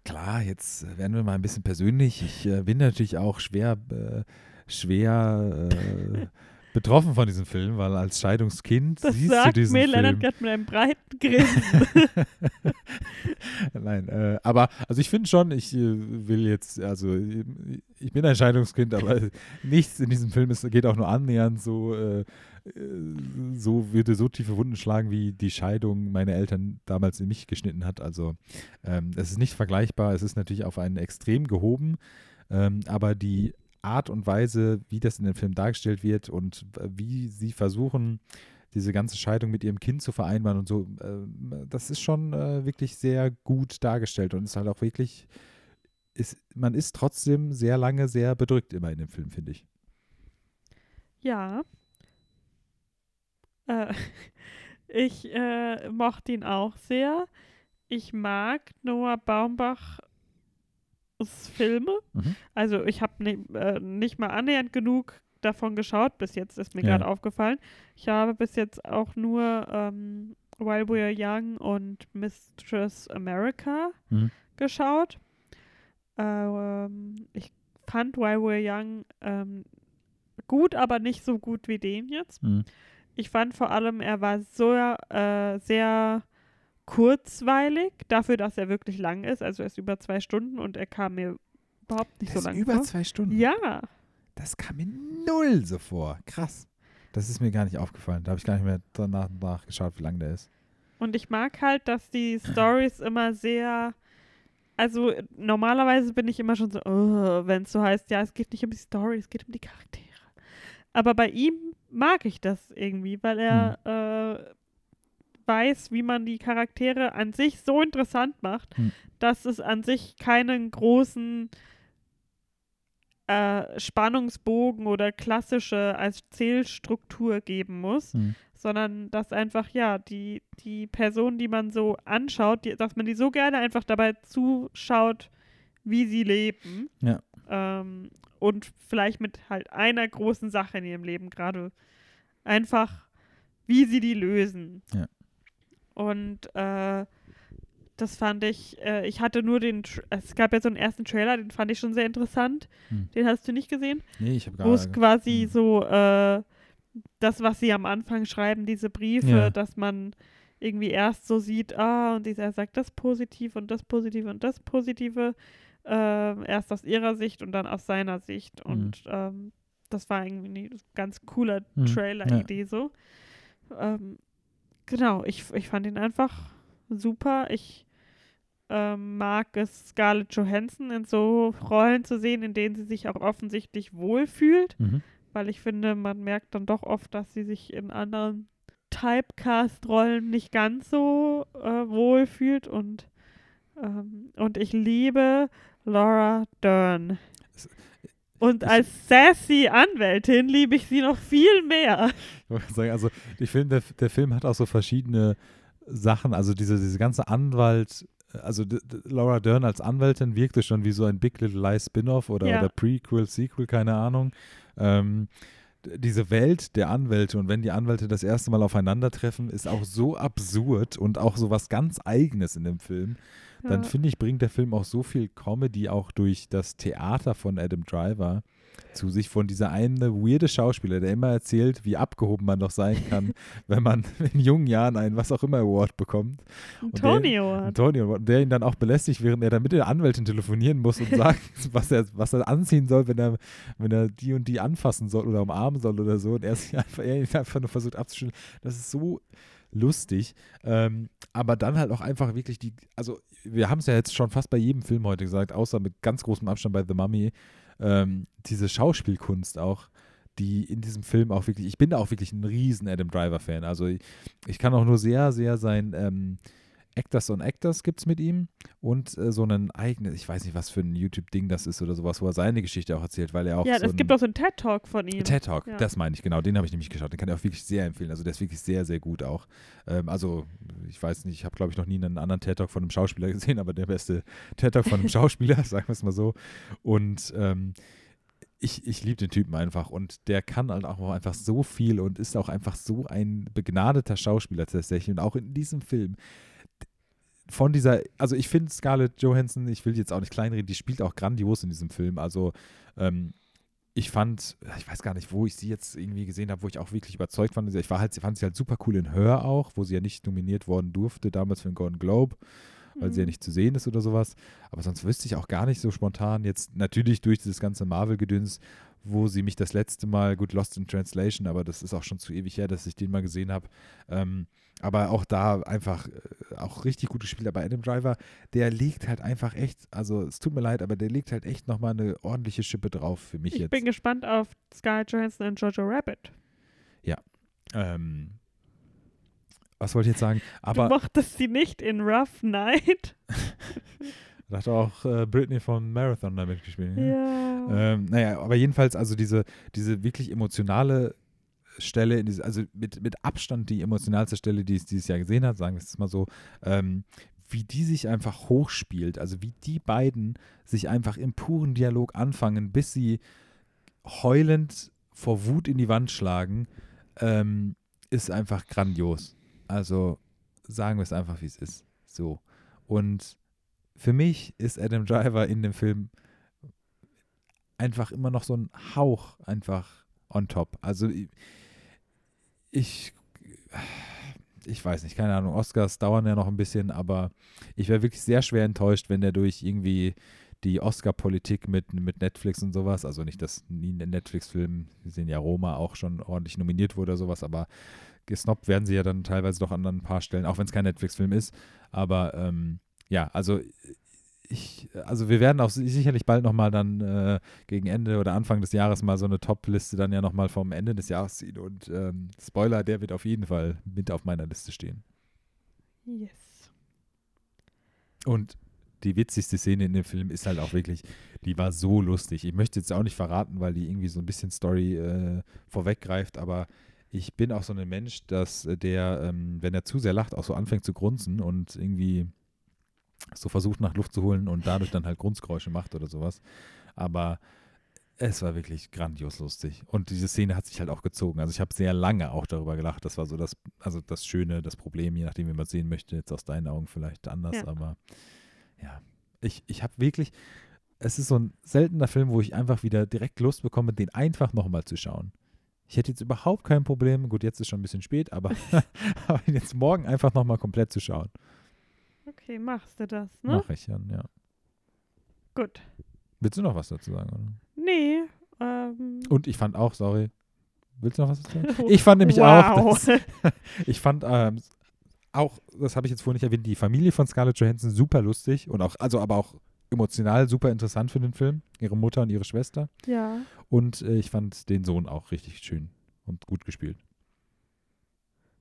klar, jetzt werden wir mal ein bisschen persönlich. Ich äh, bin natürlich auch schwer, äh, schwer äh, betroffen von diesem Film, weil als Scheidungskind Das siehst du sagt diesen mir Film. Leonard gerade mit einem breiten Grinsen. Nein, äh, aber also ich finde schon, ich äh, will jetzt, also äh, ich bin ein Scheidungskind, aber nichts in diesem Film ist, geht auch nur annähernd so, äh, äh, so würde so tiefe Wunden schlagen, wie die Scheidung meine Eltern damals in mich geschnitten hat. Also ähm, es ist nicht vergleichbar, es ist natürlich auf einen Extrem gehoben, ähm, aber die Art und Weise, wie das in dem Film dargestellt wird und wie sie versuchen, diese ganze Scheidung mit ihrem Kind zu vereinbaren und so, äh, das ist schon äh, wirklich sehr gut dargestellt und ist halt auch wirklich, ist, man ist trotzdem sehr lange sehr bedrückt immer in dem Film, finde ich. ja. Äh, ich äh, mochte ihn auch sehr. Ich mag Noah Baumbachs Filme. Mhm. Also ich habe ni äh, nicht mal annähernd genug davon geschaut bis jetzt, ist mir Ja. gerade aufgefallen. Ich habe bis jetzt auch nur ähm, While We're Young und Mistress America Mhm. geschaut. Ähm, ich fand While We're Young ähm, gut, aber nicht so gut wie den jetzt. Mhm. Ich fand vor allem, er war so äh, sehr kurzweilig, dafür, dass er wirklich lang ist. Also er ist über zwei Stunden und er kam mir überhaupt nicht Das so ist lang über vor. zwei Stunden. Ja, Das kam mir null so vor. Krass. Das ist mir gar nicht aufgefallen. Da habe ich gar nicht mehr danach nachgeschaut, wie lang der ist. und ich mag halt, dass die Stories immer sehr. Also normalerweise bin ich immer schon so, oh, wenn es so heißt, ja, es geht nicht um die Story, es geht um die Charaktere. Aber bei ihm mag ich das irgendwie, weil er äh, weiß, wie man die Charaktere an sich so interessant macht, Hm. dass es an sich keinen großen äh, Spannungsbogen oder klassische Erzählstruktur geben muss, Mhm. sondern dass einfach, ja, die, die Person, die man so anschaut, die, dass man die so gerne einfach dabei zuschaut, wie sie leben. Ja. Ähm, und vielleicht mit halt einer großen Sache in ihrem Leben gerade einfach, wie sie die lösen. Ja. Und äh, das fand ich, äh, ich hatte nur den, es gab ja so einen ersten Trailer, den fand ich schon sehr interessant. Hm. Den hast du nicht gesehen? Nee, ich habe gar Wo es quasi hm. so, äh, das, was sie am Anfang schreiben, diese Briefe, Ja. dass man irgendwie erst so sieht, ah, und dieser sagt das Positive und das Positive und das Positive, ähm, erst aus ihrer Sicht und dann aus seiner Sicht. Mhm. Und ähm, das war irgendwie eine ganz cooler Mhm, Trailer-Idee so. Ähm, genau, ich, ich fand ihn einfach super. Ich ähm, mag es, Scarlett Johansson in so Rollen zu sehen, in denen sie sich auch offensichtlich wohlfühlt, Mhm. weil ich finde, man merkt dann doch oft, dass sie sich in anderen Typecast-Rollen nicht ganz so äh, wohlfühlt und ähm, und ich liebe Laura Dern. Es- Und als sassy Anwältin liebe ich sie noch viel mehr. Ich wollte sagen, also ich finde, der, der Film hat auch so verschiedene Sachen, also diese, diese ganze Anwalt, also d- d- Laura Dern als Anwältin wirkte schon wie so ein Big Little Lies Spin-off oder, Ja. oder Prequel, Sequel, keine Ahnung. Ähm, diese Welt der Anwälte und wenn die Anwälte das erste Mal aufeinandertreffen, ist auch so absurd und auch so was ganz Eigenes in dem Film. Dann Ja. finde ich, bringt der Film auch so viel Comedy auch durch das Theater von Adam Driver zu sich, von dieser eine weirde Schauspieler, der immer erzählt, wie abgehoben man doch sein kann, wenn man in jungen Jahren einen was auch immer Award bekommt. Antonio hat. Antonio, der ihn dann auch belästigt, während er dann mit der Anwältin telefonieren muss und sagt, was er, was er anziehen soll, wenn er, wenn er die und die anfassen soll oder umarmen soll oder so. Und er sich einfach, er ihn einfach nur versucht abzustellen. Das ist so lustig. Ähm, aber dann halt auch einfach wirklich die, also wir haben es ja jetzt schon fast bei jedem Film heute gesagt, außer mit ganz großem Abstand bei The Mummy, ähm, diese Schauspielkunst auch, die in diesem Film auch wirklich, ich bin da auch wirklich ein riesen Adam Driver-Fan. Also ich, ich kann auch nur sehr, sehr sein ähm, Actors on Actors gibt es mit ihm und äh, so einen eigenen, ich weiß nicht, was für ein YouTube-Ding das ist oder sowas, wo er seine Geschichte auch erzählt, weil er auch Ja, es gibt auch so einen TED-Talk von ihm. TED Talk, Ja. das meine ich, genau. Den habe ich nämlich geschaut. Den kann ich auch wirklich sehr empfehlen. Also der ist wirklich sehr, sehr gut auch. Ähm, also ich weiß nicht, ich habe glaube ich noch nie einen anderen TED Talk von einem Schauspieler gesehen, aber der beste TED Talk von einem Schauspieler, sagen wir es mal so. Und ähm, ich, ich liebe den Typen einfach und der kann halt auch einfach so viel und ist auch einfach so ein begnadeter Schauspieler tatsächlich. Und auch in diesem Film von dieser, also ich finde Scarlett Johansson, ich will jetzt auch nicht kleinreden, die spielt auch grandios in diesem Film. Also ähm, ich fand, ich weiß gar nicht, wo ich sie jetzt irgendwie gesehen habe, wo ich auch wirklich überzeugt fand. Ich war halt, fand sie halt super cool in Hör auch, wo sie ja nicht nominiert worden durfte, damals für den Golden Globe, weil sie ja Mhm. nicht zu sehen ist oder sowas. Aber sonst wüsste ich auch gar nicht so spontan jetzt, natürlich durch dieses ganze Marvel-Gedöns, wo sie mich das letzte Mal, gut, Lost in Translation, aber das ist auch schon zu ewig her, dass ich den mal gesehen habe. Ähm, aber auch da einfach äh, auch richtig gut gespielt. Aber Adam Driver, der legt halt einfach echt, also es tut mir leid, aber der legt halt echt nochmal eine ordentliche Schippe drauf für mich Ich jetzt. bin gespannt auf Scarlett Johansson und Jojo Rabbit. Ähm, was wollte ich jetzt sagen? du Aber mochtest sie nicht in Rough Night. da hat auch äh, Britney von Marathon da mitgespielt. ne? Ja. Ähm, naja, aber jedenfalls, also diese, diese wirklich emotionale Stelle, diese, also mit, mit Abstand die emotionalste Stelle, die es dieses Jahr gesehen hat, sagen wir es mal so, ähm, wie die sich einfach hochspielt, also wie die beiden sich einfach im puren Dialog anfangen, bis sie heulend vor Wut in die Wand schlagen, ähm, ist einfach grandios. Also sagen wir es einfach, wie es ist. So. Und für mich ist Adam Driver in dem Film einfach immer noch so ein Hauch einfach on top. Also ich, ich, weiß nicht, keine Ahnung, Oscars dauern ja noch ein bisschen, aber ich wäre wirklich sehr schwer enttäuscht, wenn der durch irgendwie die Oscar-Politik mit, mit Netflix und sowas, also nicht, dass nie ein Netflix-Film, wir sehen ja Roma auch schon ordentlich nominiert wurde oder sowas, aber gesnobbt werden sie ja dann teilweise doch an ein paar Stellen, auch wenn es kein Netflix-Film ist. Aber ähm, ja, also ich, also wir werden auch si- sicherlich bald nochmal dann äh, gegen Ende oder Anfang des Jahres mal so eine Top-Liste dann ja nochmal vom Ende des Jahres ziehen. Und ähm, Spoiler, der wird auf jeden Fall mit auf meiner Liste stehen. Yes. Und die witzigste Szene in dem Film ist halt auch wirklich, die war so lustig. Ich möchte jetzt auch nicht verraten, weil die irgendwie so ein bisschen Story äh, vorweggreift, aber ich bin auch so ein Mensch, dass äh, der, ähm, wenn er zu sehr lacht, auch so anfängt zu grunzen und irgendwie so versucht nach Luft zu holen und dadurch dann halt Grunzgeräusche macht oder sowas. Aber Es war wirklich grandios lustig. Und diese Szene hat sich halt auch gezogen. Also ich habe sehr lange auch darüber gelacht. Das war so das, also das Schöne, das Problem, je nachdem, wie man es sehen möchte. Jetzt aus deinen Augen vielleicht anders, Ja. aber ja. Ich, ich habe wirklich, es ist so ein seltener Film, wo ich einfach wieder direkt Lust bekomme, den einfach nochmal zu schauen. Ich hätte jetzt überhaupt kein Problem, gut, jetzt ist schon ein bisschen spät, aber, aber jetzt morgen einfach nochmal komplett zu schauen. Okay, machst du das, ne? Mache ich dann, ja. Gut. Willst du noch was dazu sagen? Oder? Nee. Ähm, Und ich fand auch, sorry, willst du noch was dazu sagen? Ich fand nämlich auch, wow. dass, ich fand ähm, auch, das habe ich jetzt vorhin nicht erwähnt, die Familie von Scarlett Johansson super lustig und auch, also aber auch emotional super interessant für den Film. Ihre Mutter und ihre Schwester. ja. Und äh, ich fand den Sohn auch richtig schön und gut gespielt.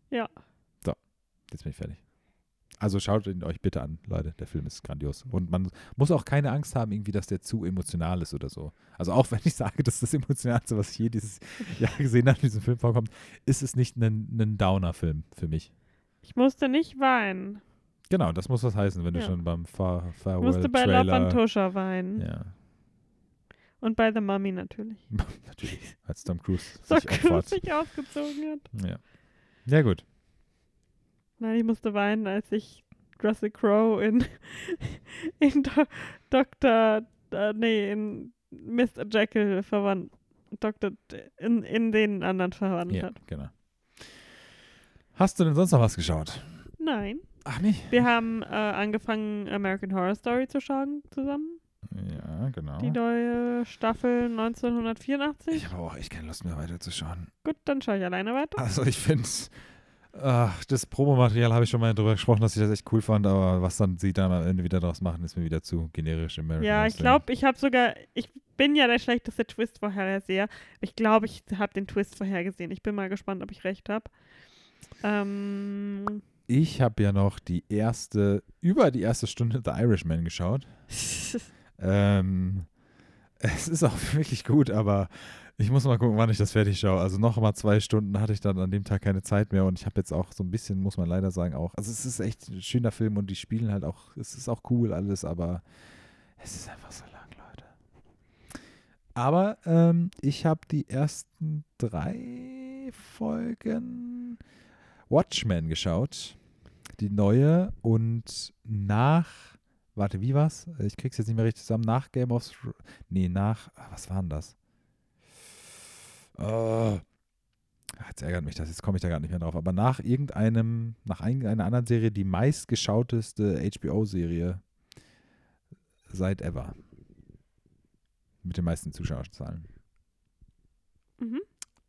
Ja. So, jetzt bin ich fertig. Also schaut ihn euch bitte an, Leute. Der Film ist grandios. Und man muss auch keine Angst haben, irgendwie, dass der zu emotional ist oder so. Also auch wenn ich sage, dass das Emotionalste, was ich je dieses Jahr gesehen habe, in diesem Film vorkommt, ist es nicht ein, ein Downer-Film für mich. Ich musste nicht weinen. Genau, das muss was heißen, wenn du Ja. schon beim Far Ich musste bei Love Farewell-Trailer... Antosha weinen. Ja, Und bei The Mummy natürlich. natürlich. Als Tom Cruise So kurz sich ausgezogen hat. Ja. ja, gut. Nein, ich musste weinen, als ich Russell Crowe in, in Do Dr. Äh, nee, in Mr. Jekyll verwandt. Dr. In, in den anderen verwandelt Ja, hat. genau. Hast du denn sonst noch was geschaut? Nein. Ach nee. Wir haben äh, angefangen, American Horror Story zu schauen zusammen. Ja, genau. Die neue Staffel 1984. Ich habe auch echt keine Lust mehr weiterzuschauen. Gut, dann schaue ich alleine weiter. Also ich finde Ach, das Promomaterial habe ich schon mal drüber gesprochen, dass ich das echt cool fand, aber was dann sie dann am Ende wieder draus machen, ist mir wieder zu generisch American Ja, ich glaube, ich habe sogar, ich bin ja der schlechteste Twist-Vorherseher. Ich glaube, ich habe den Twist vorhergesehen. Ich bin mal gespannt, ob ich recht habe. Ähm, Ich habe ja noch die erste, über die erste Stunde The Irishman geschaut. Ähm, es ist auch wirklich gut, aber ich muss mal gucken, wann ich das fertig schaue. Also noch mal zwei Stunden hatte ich dann an dem Tag keine Zeit mehr und ich habe jetzt auch so ein bisschen, muss man leider sagen, auch. Also es ist echt ein schöner Film und die spielen halt auch, es ist auch cool alles, aber es ist einfach so lang, Leute. Aber ähm, ich habe die ersten drei Folgen Watchmen geschaut, die neue und nach Warte, wie war's? Ich krieg's jetzt nicht mehr richtig zusammen. Nach Game of Thrones. Nee, nach. ah, Was war denn das? Ah, Jetzt ärgert mich das, jetzt komme ich da gar nicht mehr drauf. Aber nach irgendeinem, nach irgendeiner anderen Serie, die meistgeschauteste HBO-Serie seit ever. Mit den meisten Zuschauerzahlen. mhm.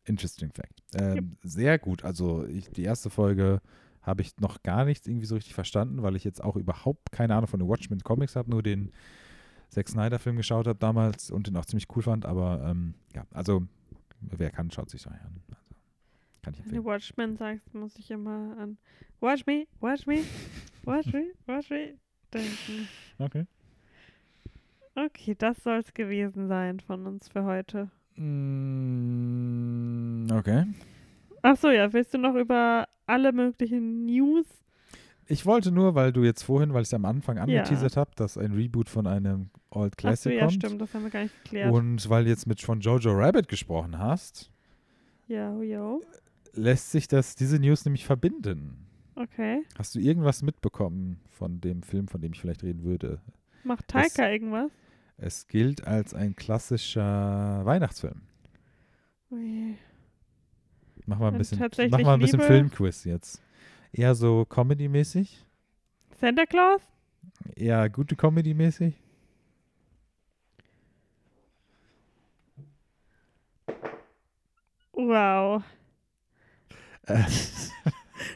Interesting Fact. Ähm, Sehr gut. Also ich, die erste Folge habe ich noch gar nichts irgendwie so richtig verstanden, weil ich jetzt auch überhaupt keine Ahnung von den Watchmen Comics habe, nur den Zack Snyder Film geschaut habe damals und den auch ziemlich cool fand. Aber ähm, ja, also wer kann, schaut sich so an. Also, kann ich Wenn du empfehlen. Watchmen sagst, muss ich immer an Watch me, watch me, watch me, watch me denken. Okay. Okay, das soll es gewesen sein von uns für heute. Mm, okay. Ach so, ja, willst du noch über alle möglichen News? Ich wollte nur, weil du jetzt vorhin, weil ich es am Anfang Ja. angeteasert habe, dass ein Reboot von einem Old Ach so, Classic ja, kommt. stimmt, das haben wir gar nicht geklärt. Und weil du jetzt mit von Jojo Rabbit gesprochen hast, Ja, yo. lässt sich das, diese News nämlich verbinden. Okay. Hast du irgendwas mitbekommen von dem Film, von dem ich vielleicht reden würde? Macht Taika irgendwas? Es gilt als ein klassischer Weihnachtsfilm. Ui. Mach mal ein bisschen, mach mal ein bisschen? Filmquiz jetzt. Eher so Comedy-mäßig? Santa Claus? Eher gute Comedy-mäßig? Wow. Äh,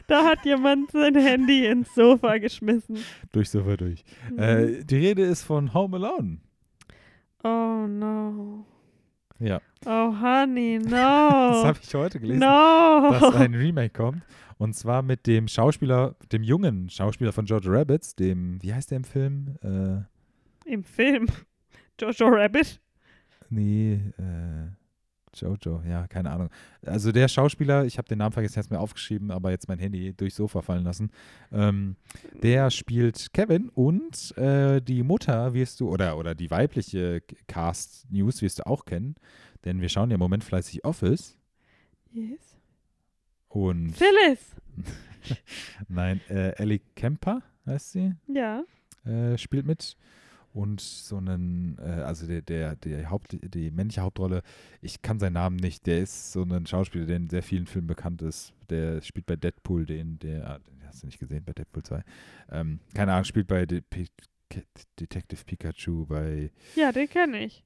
Da hat jemand sein Handy ins Sofa geschmissen. durch Sofa durch. Mhm. Äh, die Rede ist von Home Alone. oh no. Ja, Oh honey, das no. habe ich heute gelesen. no. dass ein Remake kommt. Und zwar mit dem Schauspieler, dem jungen Schauspieler von George Rabbits, dem, wie heißt der im Film? Äh, Im Film. Jojo Rabbit. nee, äh, Jojo, ja, keine Ahnung. Also der Schauspieler, ich habe den Namen vergessen, er hat mir aufgeschrieben, aber jetzt mein Handy durchs Sofa fallen lassen. Ähm, der spielt Kevin und äh, die Mutter wirst du, oder, oder die weibliche Cast-News wirst du auch kennen, denn wir schauen ja im Moment fleißig Office. Yes. Und. Phyllis! Nein, äh, Ellie Kemper heißt sie. Ja. Äh, spielt mit. Und so einen, äh, also der, der, der Haupt, die männliche Hauptrolle, ich kann seinen Namen nicht, der ist so ein Schauspieler, der in sehr vielen Filmen bekannt ist. Der spielt bei Deadpool, den, der, ah, den hast du nicht gesehen, bei Deadpool 2. Ähm, keine Ahnung, spielt bei De P Detective Pikachu, bei. Ja, den kenne ich.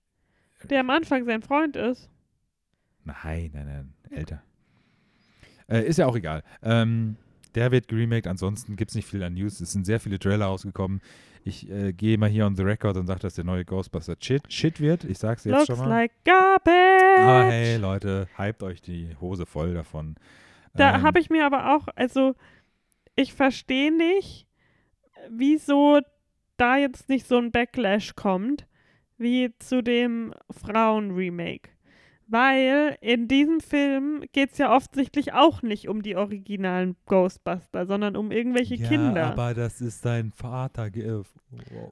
Der am Anfang sein Freund ist. Nein, nein, nein, älter. Äh, ist ja auch egal. Ähm, der wird geremaked, ansonsten gibt es nicht viel an News. Es sind sehr viele Trailer rausgekommen. Ich äh, gehe mal hier on the record und sage, dass der neue Ghostbuster shit, shit wird. Ich sag's jetzt Looks schon mal. like garbage. Ah, hey Leute, hypt euch die Hose voll davon. Da Ähm, habe ich mir aber auch, also ich verstehe nicht, wieso da jetzt nicht so ein Backlash kommt, wie zu dem Frauen-Remake. Weil in diesem Film geht es ja offensichtlich auch nicht um die originalen Ghostbuster, sondern um irgendwelche ja, Kinder. aber das ist sein Vater, äh,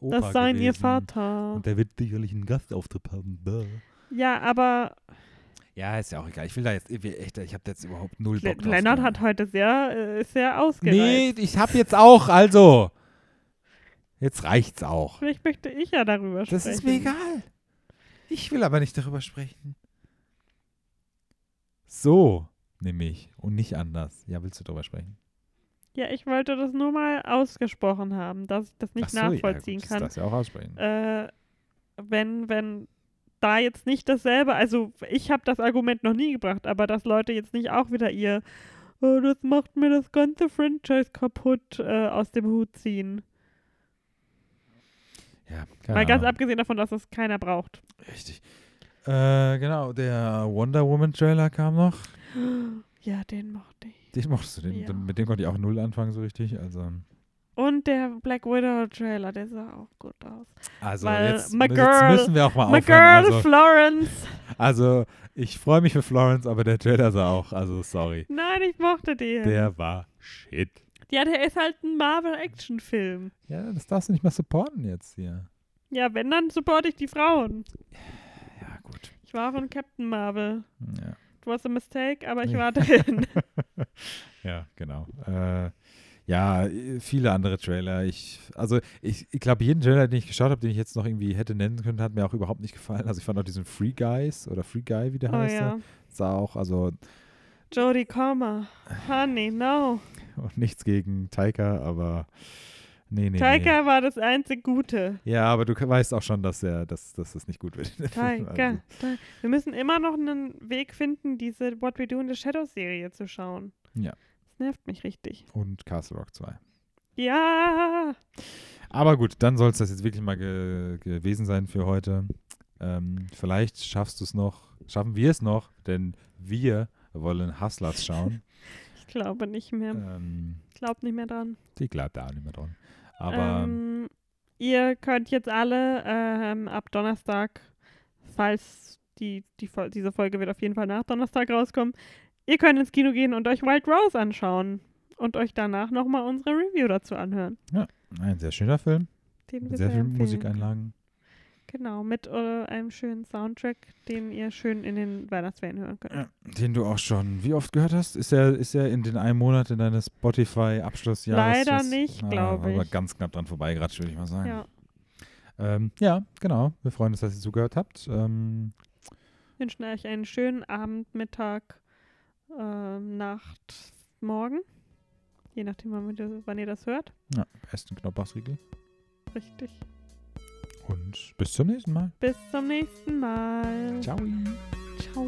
Opa das seien ihr gewesen. Vater. Und der wird sicherlich einen Gastauftritt haben. Duh. Ja, aber Ja, ist ja auch egal. Ich will da jetzt echt, ich habe jetzt überhaupt null Bock drauf. Lennart hat heute sehr, äh, ist sehr ausgereizt. Nee, ich habe jetzt auch, also. Jetzt reicht's auch. Vielleicht möchte ich ja darüber sprechen. Das ist mir egal. Ich will aber nicht darüber sprechen. So, nämlich. Und nicht anders. Ja, willst du darüber sprechen? Ja, ich wollte das nur mal ausgesprochen haben, dass ich das nicht so, nachvollziehen ja, gut, kann. Das ja auch aussprechen. Äh, wenn, wenn da jetzt nicht dasselbe, also ich habe das Argument noch nie gebracht, aber dass Leute jetzt nicht auch wieder ihr, oh, das macht mir das ganze Franchise kaputt, äh, aus dem Hut ziehen. ja, Mal ganz abgesehen davon, dass es keiner braucht. Richtig. Äh, genau, der Wonder Woman Trailer kam noch. Ja, den mochte ich. Den mochtest du, den, Ja. mit dem konnte ich auch null anfangen so richtig. Also, Und der Black Widow Trailer, der sah auch gut aus. also jetzt, my jetzt girl- müssen wir auch mal My aufhören. girl Also, Florence. also ich freue mich für Florence, aber der Trailer sah auch, also sorry. Nein, ich mochte den. Der war shit. Ja, der ist halt ein Marvel-Action-Film. Ja, das darfst du nicht mehr supporten jetzt hier. Ja, wenn, dann supporte ich die Frauen. War in Captain Marvel. Ja, It was a mistake, aber ich war drin. ja genau. Äh, ja, viele andere Trailer. Ich, also ich, ich glaube, jeden Trailer, den ich geschaut habe, den ich jetzt noch irgendwie hätte nennen können, hat mir auch überhaupt nicht gefallen. Also ich fand auch diesen Free Guys oder Free Guy, wie der oh heißt, ja. sah auch, also Jodie Comer. Honey, no. und nichts gegen Taika, aber nee, nee, Taika war das einzig Gute. nee. Ja, aber du weißt auch schon, dass er, dass, dass das nicht gut wird. Taika. Also, Ta- Wir müssen immer noch einen Weg finden, diese What We Do in the Shadows Serie zu schauen. Ja. Das nervt mich richtig. und Castle Rock 2. Ja. Aber gut, dann soll es das jetzt wirklich mal ge gewesen sein für heute. Ähm, vielleicht schaffst du es noch, schaffen wir es noch, denn wir wollen Hustlers schauen. Ich glaube nicht mehr. ähm, Ich glaube nicht mehr dran. ich glaube da auch nicht mehr dran. Aber ähm, ihr könnt jetzt alle ähm, ab Donnerstag, falls die, die, diese Folge wird auf jeden Fall nach Donnerstag rauskommen, ihr könnt ins Kino gehen und euch Wild Rose anschauen und euch danach nochmal unsere Review dazu anhören. ein sehr schöner Film, Den mit sehr vielen. Musikeinlagen. Genau, mit äh, einem schönen Soundtrack, den ihr schön in den Weihnachtsferien hören könnt. Ja, den du auch schon wie oft gehört hast? Ist er ist er in den einen Monat in deines Spotify-Abschlussjahres? Leider nicht, Ah, glaube Aber ich. ganz knapp dran vorbeigeratscht, würde ich mal sagen. Ja, Ähm, ja, genau. Wir freuen uns, dass ihr zugehört habt. Ähm, wünschen euch einen schönen Abend, Mittag, ähm, Nacht, Morgen. Je nachdem, wann ihr, das hört. ja, esst einen Knoblauchsriegel. Richtig. Und bis zum nächsten Mal. Bis zum nächsten Mal. Ciao. Ciao.